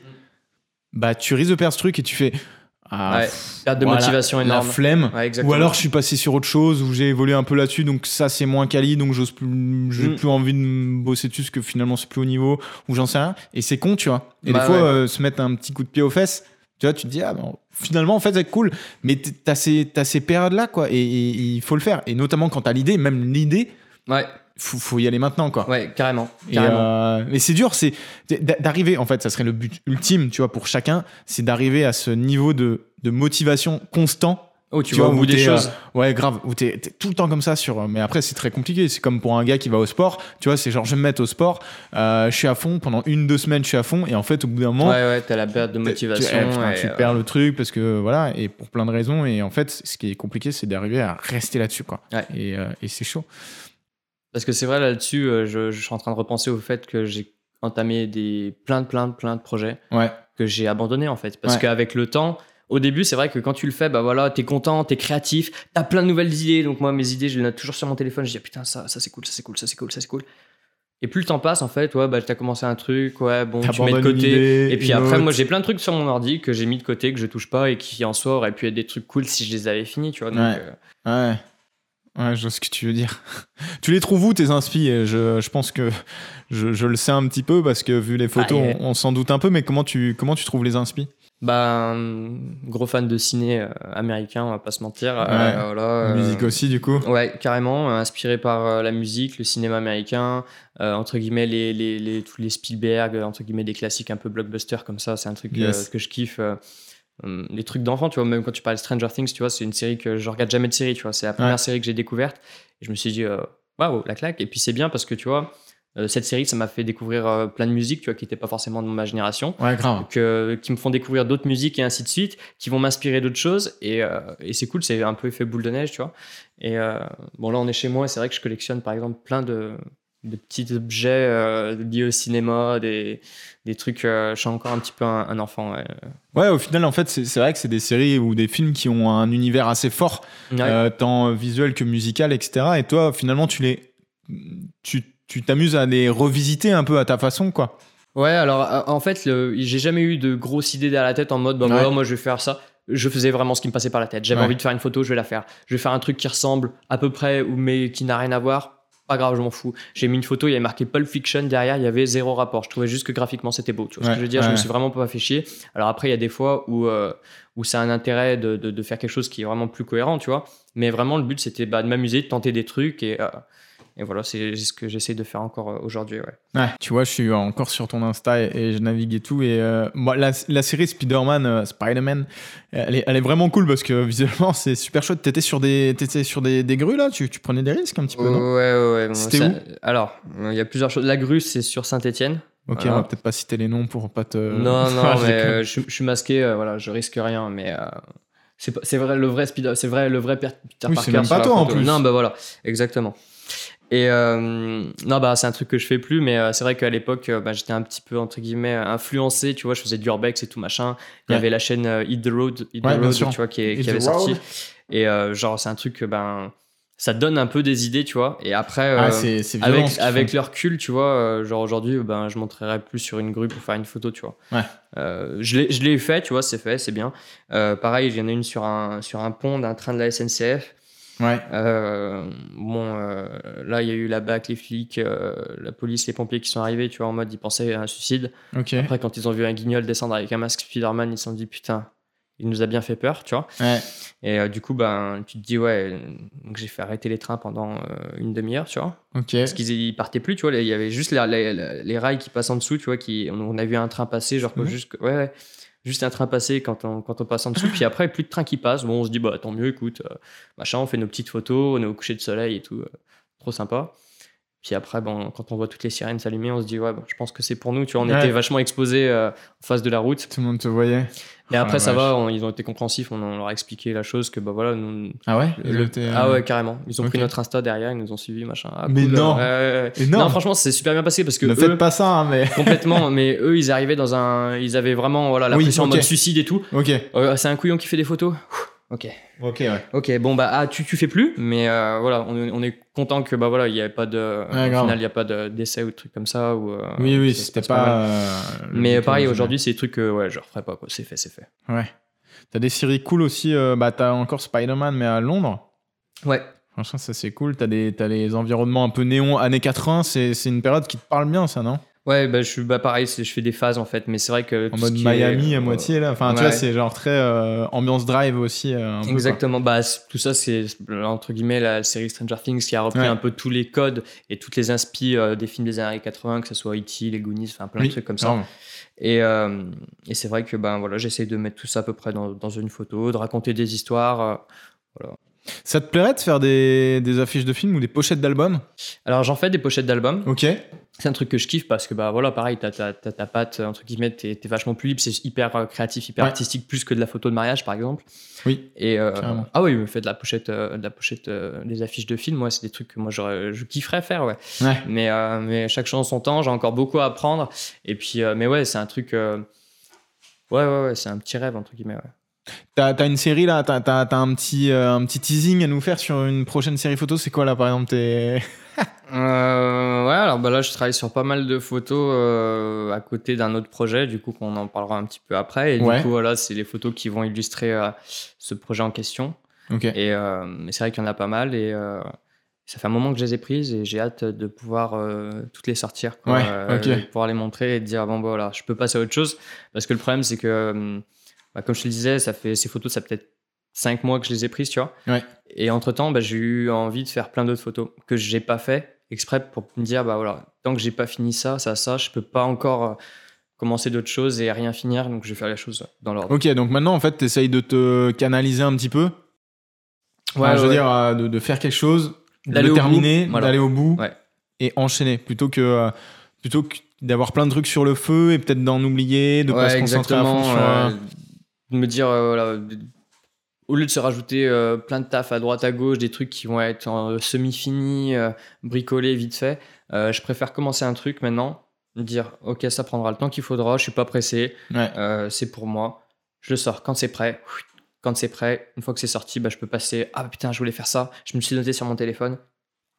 bah tu risques de perdre ce truc et tu fais. Ah, Ouais, perte de voilà, motivation La énorme. flemme. Ouais. Ou alors je suis passé sur autre chose où j'ai évolué un peu là-dessus, donc ça c'est moins quali, donc j'ose plus, j'ai Mm. plus envie de bosser dessus parce que finalement c'est plus au niveau, ou j'en sais rien. Et c'est con, tu vois. Et Bah des fois ouais. euh, se mettre un petit coup de pied aux fesses, tu vois, tu te dis ah bon, finalement en fait c'est cool, mais t'as ces t'as ces périodes là quoi, et il faut le faire. Et notamment quand t'as l'idée, même l'idée, Ouais. Faut, faut y aller maintenant, quoi. Ouais, carrément. Euh, mais c'est dur, c'est d'a- d'arriver, en fait, ça serait le but ultime, tu vois, pour chacun, c'est d'arriver à ce niveau de, de motivation constant. oh, tu, tu vois, vois, au où bout des choses. Ouais, grave, où t'es tout le temps comme ça sur. Mais après, c'est très compliqué. C'est comme pour un gars qui va au sport, tu vois, c'est genre, je vais me mettre au sport, euh, je suis à fond, pendant une, deux semaines, je suis à fond, et en fait, au bout d'un moment, Ouais, ouais, t'as la perte de motivation. tu, eh, putain, et, tu euh, perds le truc parce que voilà, et pour plein de raisons. Et en fait, ce qui est compliqué, c'est d'arriver à rester là-dessus, quoi. Ouais. Et, euh, et c'est chaud. Parce que c'est vrai là-dessus, euh, je, je suis en train de repenser au fait que j'ai entamé des plein de plein de plein de projets Ouais, que j'ai abandonnés en fait. Parce Ouais. qu'avec le temps, au début, c'est vrai que quand tu le fais, bah voilà, t'es content, t'es créatif, t'as plein de nouvelles idées. Donc moi, mes idées, je les note toujours sur mon téléphone. Je dis ah, putain, ça, ça c'est cool, ça c'est cool, ça c'est cool, ça c'est cool. Et plus le temps passe, en fait, ouais, bah t'as commencé un truc, ouais, bon, tu mets de côté. idée, Et puis après, autre. moi, j'ai plein de trucs sur mon ordi que j'ai mis de côté, que je touche pas et qui en soi auraient pu être des trucs cool si je les avais finis, tu vois. Donc, Ouais. euh, Ouais. Ouais, je vois ce que tu veux dire. tu les trouves où tes inspi? Et je, je pense que je, je le sais un petit peu parce que vu les photos, Ah, et- on, on s'en doute un peu. Mais comment tu, comment tu trouves les inspi? Ben, gros fan de ciné euh, américain, on va pas se mentir. euh, Ouais. euh, Musique aussi, du coup. Ouais, carrément, inspiré par la musique, le cinéma américain, euh, entre guillemets, les, les, les- tous les Spielberg, entre guillemets, des classiques un peu blockbuster comme ça, c'est un truc Yes. que je kiffe. Euh, les trucs d'enfant, tu vois, même quand tu parles Stranger Things, tu vois, c'est une série que je regarde jamais de série, tu vois, c'est la première Ouais. série que j'ai découverte. Et je me suis dit, euh, waouh, la claque. Et puis c'est bien parce que, tu vois, euh, cette série, ça m'a fait découvrir euh, plein de musiques, tu vois, qui n'étaient pas forcément de ma génération Ouais, grave. que, qui me font découvrir d'autres musiques et ainsi de suite, qui vont m'inspirer d'autres choses. Et, euh, et c'est cool, c'est un peu effet boule de neige, tu vois. Et bon, là, on est chez moi, et c'est vrai que je collectionne, par exemple, plein de, de petits objets euh, liés au cinéma, des, des trucs. euh, je suis encore un petit peu un, un enfant. ouais. Ouais, au final, en fait, c'est vrai que c'est des séries ou des films qui ont un univers assez fort, Ouais. euh, tant visuel que musical, etc. Et toi, finalement, tu les. Tu tu t'amuses à les revisiter un peu à ta façon, quoi. Ouais, alors en fait, j'ai jamais eu de grosses idées derrière la tête en mode, bah Ouais. voilà, moi je vais faire ça. Je faisais vraiment ce qui me passait par la tête. J'avais Ouais. envie de faire une photo, je vais la faire. Je vais faire un truc qui ressemble à peu près, ou mais qui n'a rien à voir. Pas grave, je m'en fous. J'ai mis une photo, il y avait marqué Pulp Fiction derrière, il y avait zéro rapport. Je trouvais juste que graphiquement c'était beau. Tu vois ce que je veux dire? Je me suis vraiment pas fait chier. Alors après, il y a des fois où, euh, où ça a un intérêt de, de, de faire quelque chose qui est vraiment plus cohérent, tu vois? Mais vraiment, le but c'était bah, de m'amuser, de tenter des trucs et. euh, et voilà, c'est ce que j'essaie de faire encore euh, aujourd'hui. Ouais. Ouais, tu vois, je suis encore sur ton Insta et, et je navigue et tout. Et euh, moi, la, la série Spider-Man, euh, Spider-Man, elle est, elle est vraiment cool parce que visuellement, c'est super chouette. T'étais sur des, t'étais sur des, des grues là? Tu, tu prenais des risques un petit peu, non? Ouais, ouais, ouais. C'était où? Alors, il y a plusieurs choses. La grue, c'est sur Saint-Etienne. Ok, Voilà. on va peut-être pas citer les noms pour pas te. non, [LAUGHS] non, Ah, je mais euh, je, je suis masqué, euh, voilà, je risque rien, mais. euh, c'est vrai le vrai Spider c'est vrai le vrai Peter Oui, Parker c'est même pas toi, en plus. non bah voilà exactement et euh, non bah c'est un truc que je fais plus mais euh, c'est vrai qu'à l'époque euh, bah, j'étais un petit peu entre guillemets influencé tu vois je faisais du urbex et tout machin il y Ouais. avait la chaîne Eat the Road, Eat the Ouais, Road sûr. tu vois qui, est- Eat qui the avait sorti Road. et genre c'est un truc que ben ça donne un peu des idées tu vois et après Ah, violent. avec, avec le recul, tu vois, genre aujourd'hui, ben, je montrerai plus sur une grue pour faire une photo, tu vois. Ouais. Je l'ai- je l'ai fait, tu vois, c'est fait, c'est bien. Pareil, il y en a une sur un, sur un pont d'un train de la SNCF. Ouais, Euh, bon, euh, là, il y a eu la BAC, les flics, euh, la police, les pompiers qui sont arrivés, tu vois, en mode, ils pensaient à un suicide. Après, quand ils ont vu un guignol descendre avec un masque Spider-Man, ils se sont dit, putain, il nous a bien fait peur, tu vois. Ouais, Et du coup, ben, tu te dis, ouais, donc j'ai fait arrêter les trains pendant une demi-heure, tu vois. ok. Parce qu'ils ils partaient plus, tu vois. Il y avait juste les, les- les rails qui passent en dessous, tu vois. Qui, on, on a vu un train passer, genre, juste, ouais, ouais, juste un train passer quand on, quand on passe en dessous. puis après, plus de train qui passe. Bon, on se dit, bah tant mieux, écoute, euh, machin, on fait nos petites photos, on est au coucher de soleil et tout. euh, trop sympa. Puis après, bon, quand on voit toutes les sirènes s'allumer, on se dit, ouais, bah, je pense que c'est pour nous, tu vois. On Ouais. était vachement exposés euh, en face de la route. Tout le monde te voyait. Ah, après, ça vache. va, on- ils ont été compréhensifs, on, on leur a expliqué la chose, que bah voilà, nous, Ah ouais le- Le- t'es, Ah euh, ouais, carrément. Ils ont pris notre Insta derrière, ils nous ont suivis, machin. Ah, Mais cool. non. Ouais, ouais. Non, franchement, c'est super bien passé parce que Ne eux, faites pas ça, hein, mais. complètement, [LAUGHS] mais eux, ils arrivaient dans un. Ils avaient vraiment voilà, la Oui, pression en mode suicide et tout. Ok, Euh, c'est un couillon qui fait des photos. Ok. ok, ouais. Ok, bon, bah, ah, tu, tu fais plus, mais euh, voilà, on, est- on est content que, bah voilà, il n'y avait pas de. Au final, il n'y a pas de- d'essai ou de trucs comme ça. Ou, euh, Oui, oui, c'était pas. euh, Mais pareil, aujourd'hui, c'est des trucs que, ouais, je referai pas, quoi. C'est fait, c'est fait. Ouais. T'as des séries cool aussi. bah, t'as encore Spider-Man, mais à Londres. Ouais. Franchement, ça c'est cool. T'as les environnements un peu néon, années 80. C'est, c'est une période qui te parle bien, ça, non? Ouais, bah, je suis bah, pareil, je fais des phases en fait, mais c'est vrai que. En mode est- Miami à moitié là. Enfin, tu vois, c'est genre très euh, ambiance drive aussi. euh, un peu, quoi. Exactement, bah, tout ça, c'est entre guillemets la série Stranger Things qui a repris Ouais. un peu tous les codes et toutes les inspi euh, des films des années 80, que ce soit E.T., les Goonies, enfin plein Oui, de trucs comme ça. Et, euh, et c'est vrai que ben, voilà, j'essaye de mettre tout ça à peu près dans, dans une photo, de raconter des histoires. euh. Ça te plairait de faire des, des affiches de films ou des pochettes d'albums? Alors j'en fais des pochettes d'albums. Ok. C'est un truc que je kiffe parce que bah voilà, pareil, t'as t'as ta patte, entre guillemets, t'es t'es vachement plus libre, c'est hyper euh, créatif, hyper Ouais. artistique, plus que de la photo de mariage par exemple. Oui. Et euh, ah oui, il me fait de la pochette, euh, de la pochette, euh, des affiches de films. Moi, c'est des trucs que moi je kifferais faire, ouais. Ouais. Mais mais chaque chose en son temps, j'ai encore beaucoup à apprendre. Et puis, mais ouais, c'est un truc. Ouais, ouais, ouais, c'est un petit rêve entre guillemets. Ouais. T'as as une série là, t'as un, petit, euh, un petit teasing à nous faire sur une prochaine série photo. C'est quoi là par exemple [LAUGHS] Euh, ouais, alors bah là, je travaille sur pas mal de photos euh, à côté d'un autre projet, du coup, qu'on en parlera un petit peu après. Et Ouais. du coup, voilà, c'est les photos qui vont illustrer euh, ce projet en question. Ok. Et mais c'est vrai qu'il y en a pas mal et ça fait un moment que je les ai prises et j'ai hâte de pouvoir euh, toutes les sortir, quoi, Ouais, euh, ok. et de pouvoir les montrer et de dire bon, bah, voilà, je peux passer à autre chose. Parce que le problème, c'est que, euh, bah, comme je te le disais, ça fait, ces photos, ça fait peut-être 5 mois que je les ai prises, tu vois. Ouais. Et entre-temps, bah, j'ai eu envie de faire plein d'autres photos que j'ai pas fait exprès pour me dire, bah voilà, tant que j'ai pas fini ça, ça, ça, je peux pas encore euh, commencer d'autres choses et rien finir, donc je vais faire les choses dans l'ordre. Ok, donc maintenant en fait t'essayes de te canaliser un petit peu? Enfin, je veux ouais. dire, euh, de, de faire quelque chose, de le terminer, voilà. d'aller au bout Ouais. et enchaîner plutôt que, euh, plutôt que d'avoir plein de trucs sur le feu et peut-être d'en oublier, de pas se concentrer à fond sur. euh, de me dire, euh, voilà, au lieu de se rajouter euh, plein de taf à droite à gauche, des trucs qui vont être en semi-finis, euh, bricolés vite fait, euh, je préfère commencer un truc maintenant, me dire, ok, ça prendra le temps qu'il faudra, je suis pas pressé, Ouais. euh, c'est pour moi, je le sors quand c'est prêt. Quand c'est prêt, une fois que c'est sorti, bah, je peux passer, ah putain, je voulais faire ça, je me suis noté sur mon téléphone.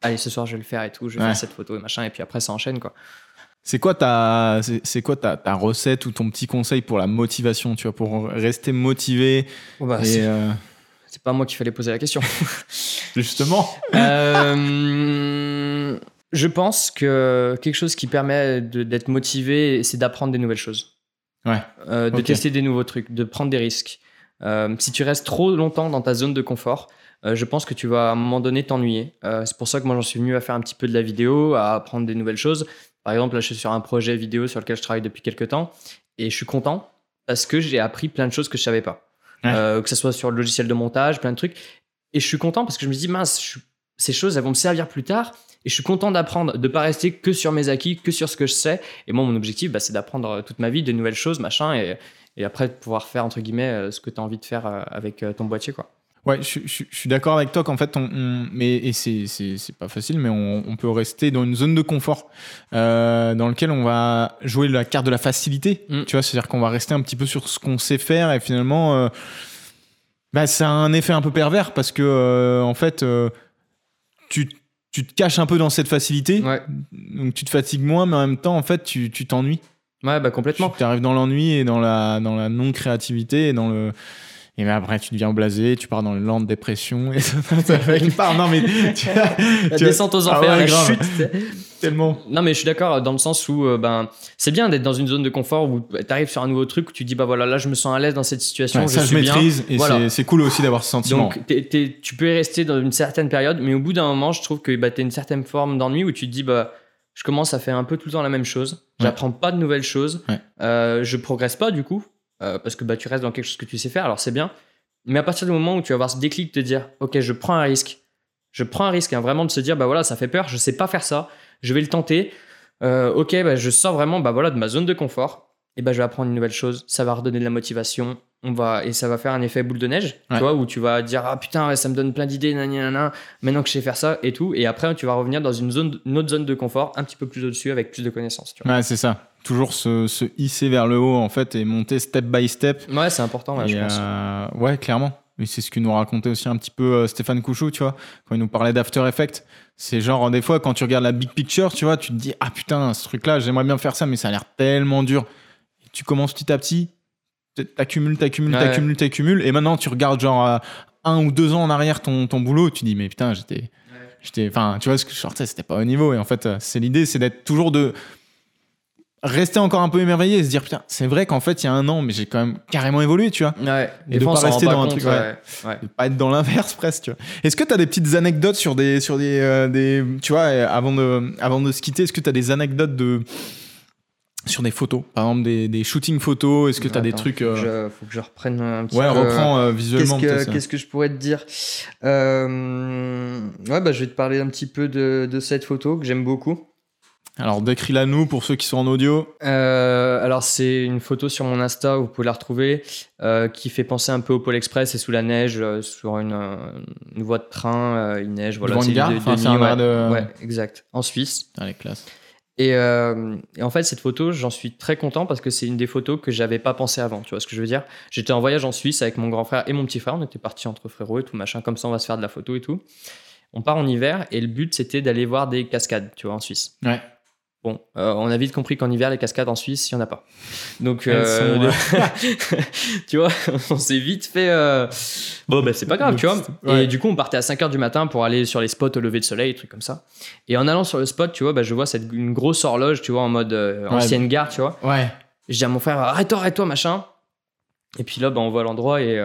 Allez, ce soir, je vais le faire et tout. Je vais Ouais. faire cette photo et machin. Et puis après, ça enchaîne, quoi. C'est quoi ta, c'est quoi ta, ta recette ou ton petit conseil pour la motivation, tu vois, pour rester motivé Bon, bah, et c'est euh, c'est pas moi qui fallait poser la question. [LAUGHS] justement. [LAUGHS] Euh, je pense que quelque chose qui permet de- d'être motivé, c'est d'apprendre des nouvelles choses. Ouais. Euh, de tester des nouveaux trucs, de prendre des risques. Si tu restes trop longtemps dans ta zone de confort, euh, je pense que tu vas à un moment donné t'ennuyer. Euh, c'est pour ça que moi j'en suis venu à faire un petit peu de la vidéo, à apprendre des nouvelles choses. Par exemple, là je suis sur un projet vidéo sur lequel je travaille depuis quelques temps et je suis content parce que j'ai appris plein de choses que je savais pas. Ouais. Euh, que ce soit sur le logiciel de montage, plein de trucs. Et je suis content parce que je me dis, mince, je- ces choses, elles vont me servir plus tard. Et je suis content d'apprendre, de pas rester que sur mes acquis, que sur ce que je sais. Et moi, mon objectif, bah, c'est d'apprendre euh, toute ma vie des nouvelles choses, machin, et, et après de pouvoir faire, entre guillemets, euh, ce que tu as envie de faire avec ton boîtier, quoi. Ouais, je, je- je suis d'accord avec toi qu'en fait, on, on- mais et c'est c'est c'est pas facile, mais on, on peut rester dans une zone de confort euh, dans lequel on va jouer la carte de la facilité. Mm. Tu vois, c'est-à-dire qu'on va rester un petit peu sur ce qu'on sait faire et finalement, euh, bah, ça a un effet un peu pervers parce que euh, en fait, euh, tu tu te caches un peu dans cette facilité, Ouais, donc tu te fatigues moins, mais en même temps, en fait, tu tu t'ennuies. ouais bah, complètement. Tu arrives dans l'ennui et dans la, dans la non-créativité et dans le. Et ben après, tu deviens blasé, tu pars dans une lente dépression. Et [LAUGHS] ça, ça fait qu'il part. Non, mais tu vois, La tu- descente aux Ah enfers, ouais, la chute. tellement. Non, mais je suis d'accord dans le sens où euh, ben, c'est bien d'être dans une zone de confort où tu arrives sur un nouveau truc où tu dis, bah voilà, là, je me sens à l'aise dans cette situation, Ouais, je ça, je suis bien. maîtrise et Voilà. c'est- cool aussi d'avoir ce sentiment. Donc, tu peux y rester dans une certaine période, mais au bout d'un moment, je trouve que bah, tu as une certaine forme d'ennui où tu te dis, bah, je commence à faire un peu tout le temps la même chose. Ouais. J'apprends pas de nouvelles choses. Ouais. Euh, je progresse pas, du coup, euh, parce que bah, tu restes dans quelque chose que tu sais faire, alors c'est bien. Mais à partir du moment où tu vas avoir ce déclic de dire, OK, je prends un risque. Je prends un risque, hein, vraiment de se dire, bah voilà, ça fait peur, je sais pas faire ça, je vais le tenter. Euh, ok, bah, je sors vraiment bah, voilà, de ma zone de confort. Et bah, je vais apprendre une nouvelle chose, ça va redonner de la motivation, on va, et ça va faire un effet boule de neige, Ouais. tu vois, où tu vas dire Ah putain, ça me donne plein d'idées, nanana, maintenant que je sais faire ça et tout. Et après, tu vas revenir dans une, zone, une autre zone de confort, un petit peu plus au-dessus, avec plus de connaissances. Tu vois. Ouais, c'est ça. Toujours se, se hisser vers le haut, en fait, et monter step by step. Ouais, c'est important, ouais, je pense. euh, ouais, clairement. Et c'est ce que nous racontait aussi un petit peu euh, Stéphane Couchou, tu vois, quand il nous parlait d'After Effects. C'est genre, des fois, quand tu regardes la big picture, tu vois, tu te dis, ah putain, ce truc-là, j'aimerais bien faire ça, mais ça a l'air tellement dur. Et tu commences petit à petit, t'accumules, t'accumules, Ouais. t'accumules, t'accumules, et maintenant, tu regardes genre euh, un ou deux ans en arrière ton, ton boulot, tu dis, mais putain, j'étais. J'étais, enfin, tu vois ce que je sortais, c'était pas au niveau. Et en fait, euh, c'est l'idée, c'est d'être toujours de rester encore un peu émerveillé et se dire putain, c'est vrai qu'en fait, il y a un an, mais j'ai quand même carrément évolué, tu vois. Ouais, Et de fois, pas rester dans un compte, truc, ouais. ouais. De pas être dans l'inverse presque. tu vois. Est-ce que tu as des petites anecdotes sur des sur des, euh, des tu vois avant de avant de se quitter, est-ce que tu as des anecdotes de sur des photos, par exemple des, des shootings photos, est-ce que tu as des trucs faut, euh, que je, faut que je reprenne un petit Ouais, peu. reprends euh, Qu'est-ce visuellement que, qu'est-ce que je pourrais te dire Euh, Ouais, bah, je vais te parler un petit peu de, de cette photo que j'aime beaucoup. Alors décris-la nous pour ceux qui sont en audio. Euh, alors, c'est une photo sur mon Insta, vous pouvez la retrouver, euh, qui fait penser un peu au Pôle Express. C'est sous la neige, euh, sur une, euh, une voie de train, euh, il neige. Voilà, Devant une c'est gare de- Enfin, ouais. de- Ouais, exact. En Suisse. Allez, classe. Et, euh, et en fait, cette photo, j'en suis très content parce que c'est une des photos que j'avais pas pensé avant. Tu vois ce que je veux dire? J'étais en voyage en Suisse avec mon grand frère et mon petit frère. On était partis entre frérots et tout machin. Comme ça, on va se faire de la photo et tout. On part en hiver et le but c'était d'aller voir des cascades, tu vois, en Suisse. Ouais. Bon, euh, on a vite compris qu'en hiver, les cascades en Suisse, il n'y en a pas. Donc, euh, sont, [LAUGHS] tu vois, [LAUGHS] on s'est vite fait. euh, Bon, bah, c'est pas grave, tu vois. Ouais. Et du coup, on partait à 5 h du matin pour aller sur les spots au lever de soleil, trucs comme ça. Et en allant sur le spot, tu vois, bah, je vois cette, une grosse horloge, tu vois, en mode Ouais. ancienne gare, tu vois. Ouais. Je dis à mon frère, arrête-toi, arrête-toi, machin. Et puis là, bah, on voit l'endroit et,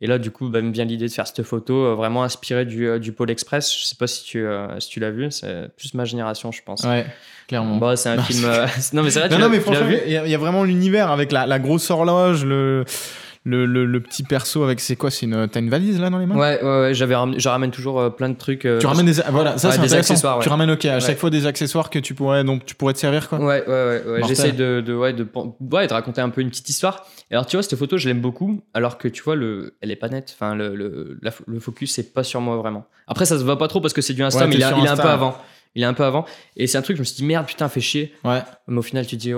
et là, du coup, bah, me vient l'idée de faire cette photo euh, vraiment inspirée du, euh, du Pôle Express. Je sais pas si tu, euh, si tu l'as vu, c'est plus ma génération, je pense. Ouais, clairement. Bah, c'est un Non, film. [LAUGHS] non, mais c'est vrai, non, non, mais franchement, vu il y, a- il y a vraiment l'univers avec la, la grosse horloge, le, le, le, le petit perso avec c'est quoi C'est une t'as une valise là dans les mains? Ouais, ouais, ouais, j'avais ram- je ramène toujours euh, plein de trucs. euh, Tu ramènes des voilà ça Ouais, c'est des accessoires, ouais. Tu ramènes ok à chaque fois des accessoires que tu pourrais donc tu pourrais te servir quoi. Ouais, ouais, ouais. J'essaie de, de, ouais, de, ouais, de raconter un peu une petite histoire. Et alors, tu vois, cette photo, je l'aime beaucoup, alors que tu vois, le, elle est pas nette. Enfin, le, le, la- le focus, c'est pas sur moi vraiment. Après, ça se voit pas trop parce que c'est du Insta, mais il, est- un peu avant. Il est un peu avant. Et c'est un truc, je me suis dit, merde, putain, fait chier. Ouais. Mais au final, tu te dis,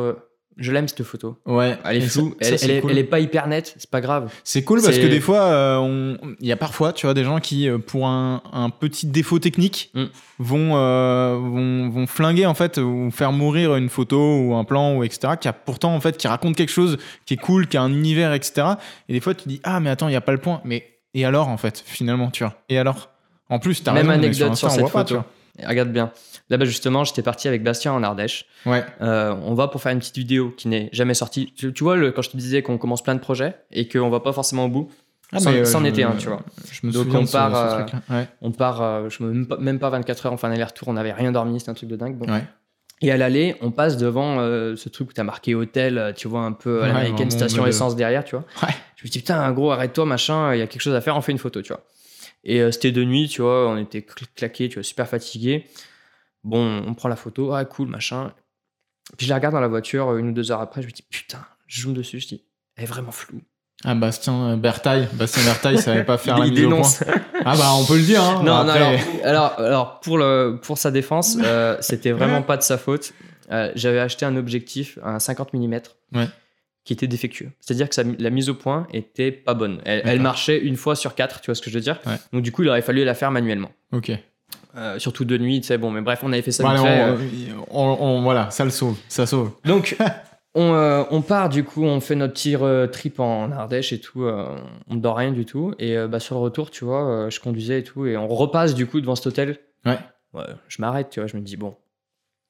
je l'aime cette photo. Ouais. Elle est floue, ça- ça, elle, c'est elle est, cool. elle est pas hyper nette, c'est pas grave. C'est cool parce que des fois, euh, on- il y a parfois, tu vois, des gens qui, euh, pour un, un petit défaut technique, Mm. vont, euh, vont, vont flinguer en fait ou faire mourir une photo ou un plan ou etc. Qui a pourtant en fait qui raconte quelque chose qui est cool, qui a un univers etc. Et des fois, tu dis ah mais attends, il y a pas le point. Mais et alors en fait, finalement, tu vois? Et alors? En plus, t'as Même raison, anecdote sur on cette pas, photo. Et regarde bien. Là-bas, justement, j'étais parti avec Bastien en Ardèche. Ouais. Euh, on va pour faire une petite vidéo qui n'est jamais sortie. Tu, tu vois, le, quand je te disais qu'on commence plein de projets et qu'on va pas forcément au bout, Ah, c'en euh, était un, tu vois. Je me Donc, souviens on part, euh. Ouais. On part, je me même pas, même pas 24 heures, on fait un aller-retour, on n'avait rien dormi, c'était un truc de dingue. Bon. Ouais. Et à l'aller, on passe devant euh, ce truc où t'as marqué hôtel, tu vois, un peu à l'américaine, station essence derrière, tu vois. Ouais. Je me dis, putain, gros, arrête-toi, machin, il y a quelque chose à faire, on fait une photo, tu vois. Et euh, c'était de nuit, tu vois, on était cl- claqués, tu vois, super fatigués. Bon, on prend la photo, ah cool, machin. Puis je la regarde dans la voiture, euh, une ou deux heures après, je me dis, putain, je zoome dessus, je dis, elle est vraiment floue. Ah Bastien euh, Bertaille, Bastien Bertaille savait pas faire [LAUGHS] la mise au point. dénonce. Ah bah on peut le dire. Hein. Non, non, Après- alors, alors, alors, pour, le, pour sa défense, euh, c'était vraiment [LAUGHS] pas de sa faute. Euh, J'avais acheté un objectif, un 50 mm, Ouais. Qui était défectueux. C'est-à-dire que sa- la mise au point était pas bonne. Elle, marchait une fois sur quatre, tu vois ce que je veux dire Ouais. Donc, du coup, il aurait fallu la faire manuellement. Ok. Euh, surtout de nuit, tu sais, bon, mais bref, on avait fait ça fait, on, euh. on- on- voilà, ça le sauve, ça sauve. [LAUGHS] Donc, on, euh, on part, du coup, on fait notre petit trip en Ardèche et tout. euh, on ne dort rien du tout. Et bah, sur le retour, tu vois, je conduisais et tout. Et on repasse, du coup, devant cet hôtel. Ouais. Ouais, je m'arrête, tu vois. Je me dis, bon.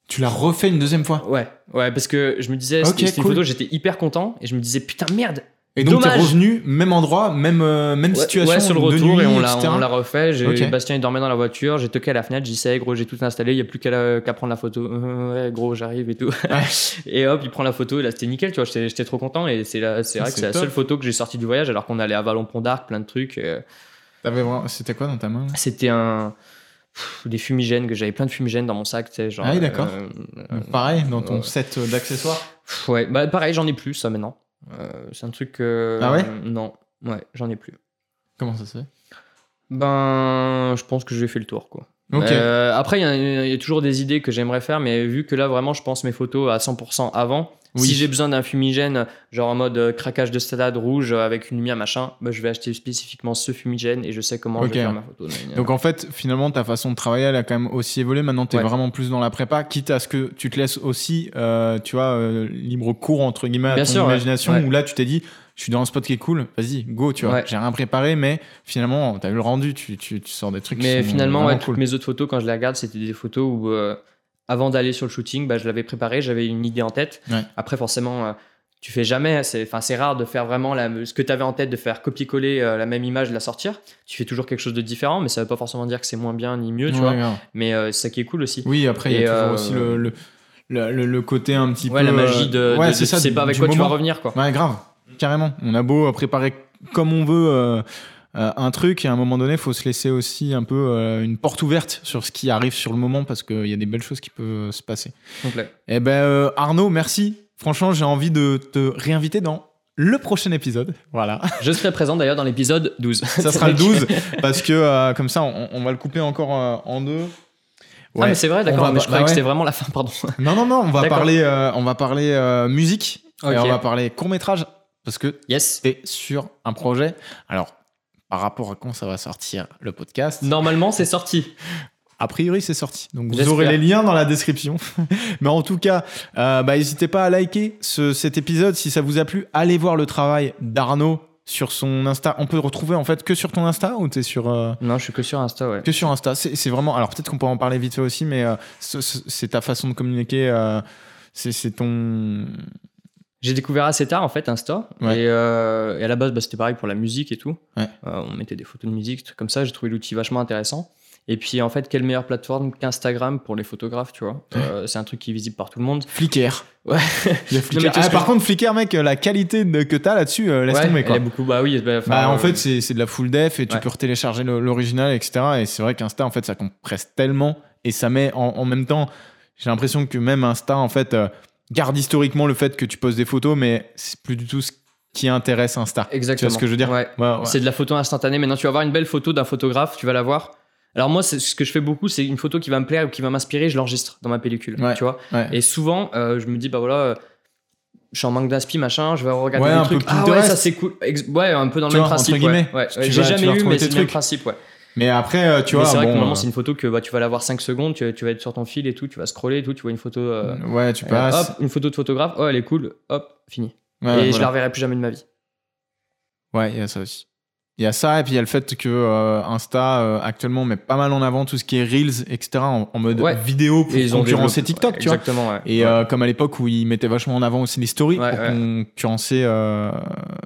Tu l'as refait une deuxième fois. Ouais, ouais, parce que je me disais, Ok, c'était une photo, j'étais hyper content. Et je me disais, putain, merde. Et donc t'es revenu, même endroit, même, euh, même Ouais, situation. ouais, sur le retour, nuit, et on l'a etc. on l'a refait. J'ai- Ok. Bastien, il dormait dans la voiture. J'ai toqué à la fenêtre. J'ai dit, gros, j'ai tout installé. Il n'y a plus qu'à prendre la photo. Euh, [LAUGHS] ouais, gros, j'arrive et tout. [LAUGHS] et hop, il prend la photo. Et là, c'était nickel, tu vois. J'étais trop content. Et c'est la- c'est vrai que C'est la seule photo que j'ai sortie du voyage, alors qu'on allait à Vallon-Pont d'Arc, plein de trucs. euh, C'était quoi dans ta main C'était un. Pff, Des fumigènes, que j'avais plein de fumigènes dans mon sac, tu sais. Genre, Ah oui, d'accord. euh, Pareil, dans ton set d'accessoires. ouais, bah pareil, j'en ai plus, ça maintenant. Euh, c'est un truc. Ah ouais? Non, ouais, j'en ai plus. Comment ça se fait? Ben, je pense que j'ai fait le tour, quoi. Euh, après, il y, a- il y a toujours des idées que j'aimerais faire, mais vu que là, vraiment, je pense mes photos à 100% avant. Oui. Si j'ai besoin d'un fumigène, genre en mode euh, craquage de salade rouge euh, avec une lumière machin, bah, je vais acheter spécifiquement ce fumigène et je sais comment Ok. je vais faire ma photo. Donc en fait, finalement, ta façon de travailler, elle a quand même aussi évolué. Maintenant, tu es Ouais. vraiment plus dans la prépa, quitte à ce que tu te laisses aussi, euh, tu vois, euh, libre cours entre guillemets à Bien ton sûr, imagination. Ouais. Où là, tu t'es dit, je suis dans un spot qui est cool, vas-y, go, tu vois. Ouais. J'ai rien préparé, mais finalement, t'as vu le rendu, tu, tu, tu sors des trucs. qui Mais sont finalement, ouais, toutes mes autres photos, quand je les regarde, c'était des photos où euh, avant d'aller sur le shooting, bah, je l'avais préparé, j'avais une idée en tête. Ouais. Après, forcément, euh, tu fais jamais, c'est, enfin, c'est rare de faire vraiment la, ce que tu avais en tête, de faire copier-coller euh, la même image, de la sortir. Tu fais toujours quelque chose de différent, mais ça veut pas forcément dire que c'est moins bien ni mieux, tu Ouais, vois. Mais euh, c'est ça qui est cool aussi. Oui, après, il y a toujours euh, aussi le, le, le, côté un petit Ouais, peu. la magie de, ouais, c'est ça, du- pas avec quoi tu vas revenir, quoi. Ouais, grave, carrément. On a beau préparer comme on veut un truc, et à un moment donné, il faut se laisser aussi un peu euh, une porte ouverte sur ce qui arrive sur le moment, parce qu'il y a des belles choses qui peuvent se passer. Complet. Eh ben, euh, Arnaud, merci. Franchement, j'ai envie de te réinviter dans le prochain épisode. Voilà. Je serai présent d'ailleurs dans l'épisode 12. [LAUGHS] ça sera le 12, [LAUGHS] parce que euh, comme ça, on, on va le couper encore euh, en deux. Ah, mais c'est vrai, d'accord, On va- mais je bah croyais que ouais. c'était vraiment la fin, pardon. [LAUGHS] Non, non, non, on va parler, euh, on va parler euh, musique et on va parler court métrage parce que Yes. t'es sur un projet. Alors, par rapport à quand ça va sortir le podcast, Normalement, c'est sorti. a priori c'est sorti. Donc vous aurez les liens dans la description. [LAUGHS] Mais en tout cas, euh, bah, n'hésitez pas à liker ce- cet épisode si ça vous a plu. Allez voir le travail d'Arnaud sur son Insta. On peut le retrouver en fait que sur ton Insta ou t'es sur euh, Non, je suis que sur Insta, ouais. que sur Insta. C'est vraiment. Alors peut-être qu'on peut en parler vite fait aussi, mais euh, ce- ce- c'est ta façon de communiquer. euh, c'est c'est ton. J'ai découvert assez tard en fait Insta Ouais. et, euh, et à la base bah, c'était pareil pour la musique et tout. Ouais. Euh, on mettait des photos de musique, des trucs comme ça. J'ai trouvé l'outil vachement intéressant. Et puis en fait, quelle meilleure plateforme qu'Instagram pour les photographes, tu vois Euh, C'est un truc qui est visible par tout le monde. Flickr. Ouais. Il y a Non, Flickr. mais qu'est-ce Ah, par je- contre, Flickr, mec, la qualité de- que t'as là-dessus, laisse tomber elle quoi. est beaucoup. Bah oui. bah, Bah, en fait, c'est de la full def et tu peux retélécharger l'original, etc. Et c'est vrai qu'Insta, en fait, ça compresse tellement et ça met en, en même temps. J'ai l'impression que même Insta, en fait, garde historiquement le fait que tu poses des photos, mais c'est plus du tout ce qui intéresse Insta. exactement. Tu vois ce que je veux dire Ouais. Ouais, ouais. C'est de la photo instantanée. Maintenant, tu vas avoir une belle photo d'un photographe, tu vas la voir. Alors moi, ce que je fais beaucoup, c'est une photo qui va me plaire ou qui va m'inspirer, je l'enregistre dans ma pellicule, tu vois. Et souvent, euh, je me dis bah voilà, euh, je suis en manque d'inspi, machin, je vais regarder des un trucs. peu Ah ouais, ça c'est cool. Ex- ouais, un peu dans le Tu même vois, principe. entre ouais. guillemets. Ouais. Tu Ouais, vas- J'ai jamais eu, mais c'est le même principe, ouais. Mais après, euh, tu mais vois. c'est vrai bon, que normalement, euh, c'est une photo que bah, tu vas l'avoir 5 secondes, tu, tu vas être sur ton fil et tout, tu vas scroller et tout, tu vois une photo. euh, Ouais, tu passes. hop, une photo de photographe, oh elle est cool, hop, fini. Ouais, et je voilà. la reverrai plus jamais de ma vie. Ouais, il y a ça aussi. Il y a ça, et puis il y a le fait que euh, Insta euh, actuellement met pas mal en avant tout ce qui est Reels, etc., en, en mode Ouais. vidéo pour Et ils ont concurrencer TikTok, tu vois. Exactement, ouais. Et euh, comme à l'époque où ils mettaient vachement en avant aussi les stories pour concurrencer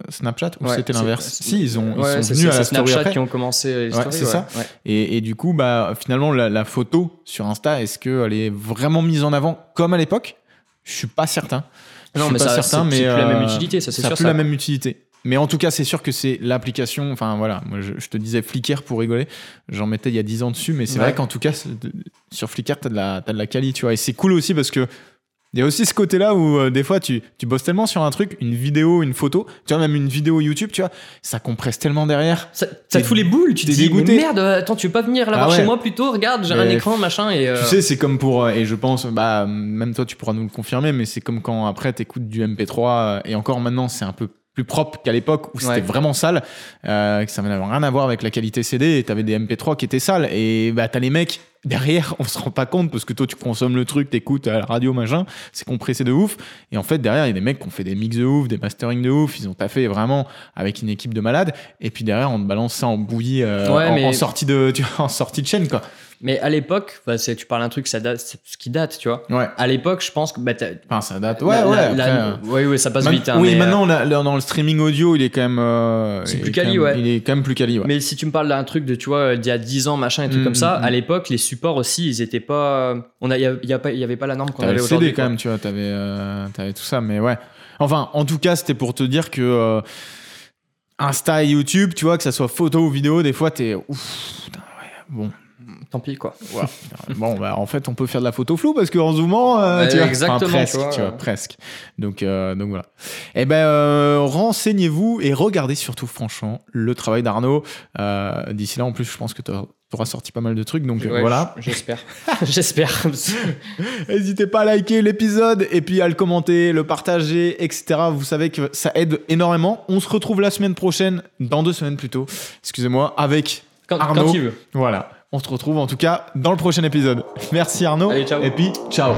Snapchat, ou c'était l'inverse? Si, ils, ont, ils sont venus à la story Snapchat après. qui ont commencé les Ouais, stories, c'est ça. Et, et du coup, bah, finalement, la, la photo sur Insta, est-ce qu'elle est vraiment mise en avant comme à l'époque? Je suis pas certain. Non, mais pas ça, certain, mais c'est plus la même utilité, ça c'est ça sûr. plus ça. la même utilité. Mais en tout cas, c'est sûr que c'est l'application. Enfin voilà, moi je, je te disais Flickr pour rigoler. J'en mettais il y a 10 ans dessus, mais c'est Ouais. vrai qu'en tout cas, sur Flickr, t'as de la, t'as de la quali, tu vois. Et c'est cool aussi parce que il y a aussi ce côté-là où euh, des fois tu, tu bosses tellement sur un truc, une vidéo, une photo, tu vois, même une vidéo YouTube, tu vois, ça compresse tellement derrière. Ça, ça te fout les boules, tu te t'es dégoûté. merde, attends, tu veux pas venir la Ah ouais. chez moi plutôt Regarde, j'ai un écran, machin et. euh, Tu sais, c'est comme pour, euh, et je pense, bah, même toi, tu pourras nous le confirmer, mais c'est comme quand après t'écoutes du MP3, euh, et encore maintenant, c'est un peu plus propre qu'à l'époque où c'était Ouais. vraiment sale, euh, que ça n'avait rien à voir avec la qualité CD, et t'avais des MP3 qui étaient sales, et bah, t'as les mecs derrière, [LAUGHS] on se rend pas compte parce que toi, tu consommes le truc, t'écoutes à la radio, machin, c'est compressé de ouf, et en fait, derrière, il y a des mecs qui ont fait des mix de ouf, des mastering de ouf, ils ont taffé vraiment avec une équipe de malades, et puis derrière, on te balance ça en bouillie, euh, Ouais, en, mais- en sortie de, [LAUGHS] tu vois, en sortie de chaîne, quoi. Mais à l'époque, bah, c'est- tu parles un truc, ça date, c'est ce qui date, tu vois. Ouais. À l'époque, je pense que. Bah, Enfin, ça date. Ouais, la- ouais. la- après, la- euh, ouais, ouais, ça passe Man- vite. hein, oui, mais, euh, maintenant, là, dans le streaming audio, il est quand même. euh, C'est plus quali, même- ouais. Il est quand même plus quali, ouais. Mais si tu me parles d'un truc de, tu vois, d'il y a 10 ans, machin, et trucs Mm, comme ça, mm, à mm. l'époque, les supports aussi, ils étaient pas. Il y, a- y a y avait pas la norme qu'on avait le. CD quand même, tu vois, t'avais euh, t'avais tout ça, mais ouais. Enfin, en tout cas, c'était pour te dire que euh, Insta et YouTube, tu vois, que ça soit photo ou vidéo, des fois, t'es ouf, putain, ouais, bon, Tant pis, quoi. voilà. [LAUGHS] bon, bah, en fait, on peut faire de la photo floue parce qu'en zoomant, euh, tu vois, exactement, enfin, presque, tu vois, tu vois, presque. Donc, euh, donc voilà. Eh ben, euh, renseignez-vous et regardez surtout, franchement, le travail d'Arnaud. Euh, D'ici là, en plus, je pense que tu auras sorti pas mal de trucs, donc Ouais, voilà. J'espère. [LAUGHS] [LAUGHS] J'espère. N'hésitez pas à liker l'épisode et puis à le commenter, le partager, etc. Vous savez que ça aide énormément. On se retrouve la semaine prochaine, dans deux semaines plutôt, excusez-moi, avec Quand, Arnaud. quand il veut. voilà. On se retrouve en tout cas dans le prochain épisode. Merci Arnaud. Allez, ciao. Et puis ciao.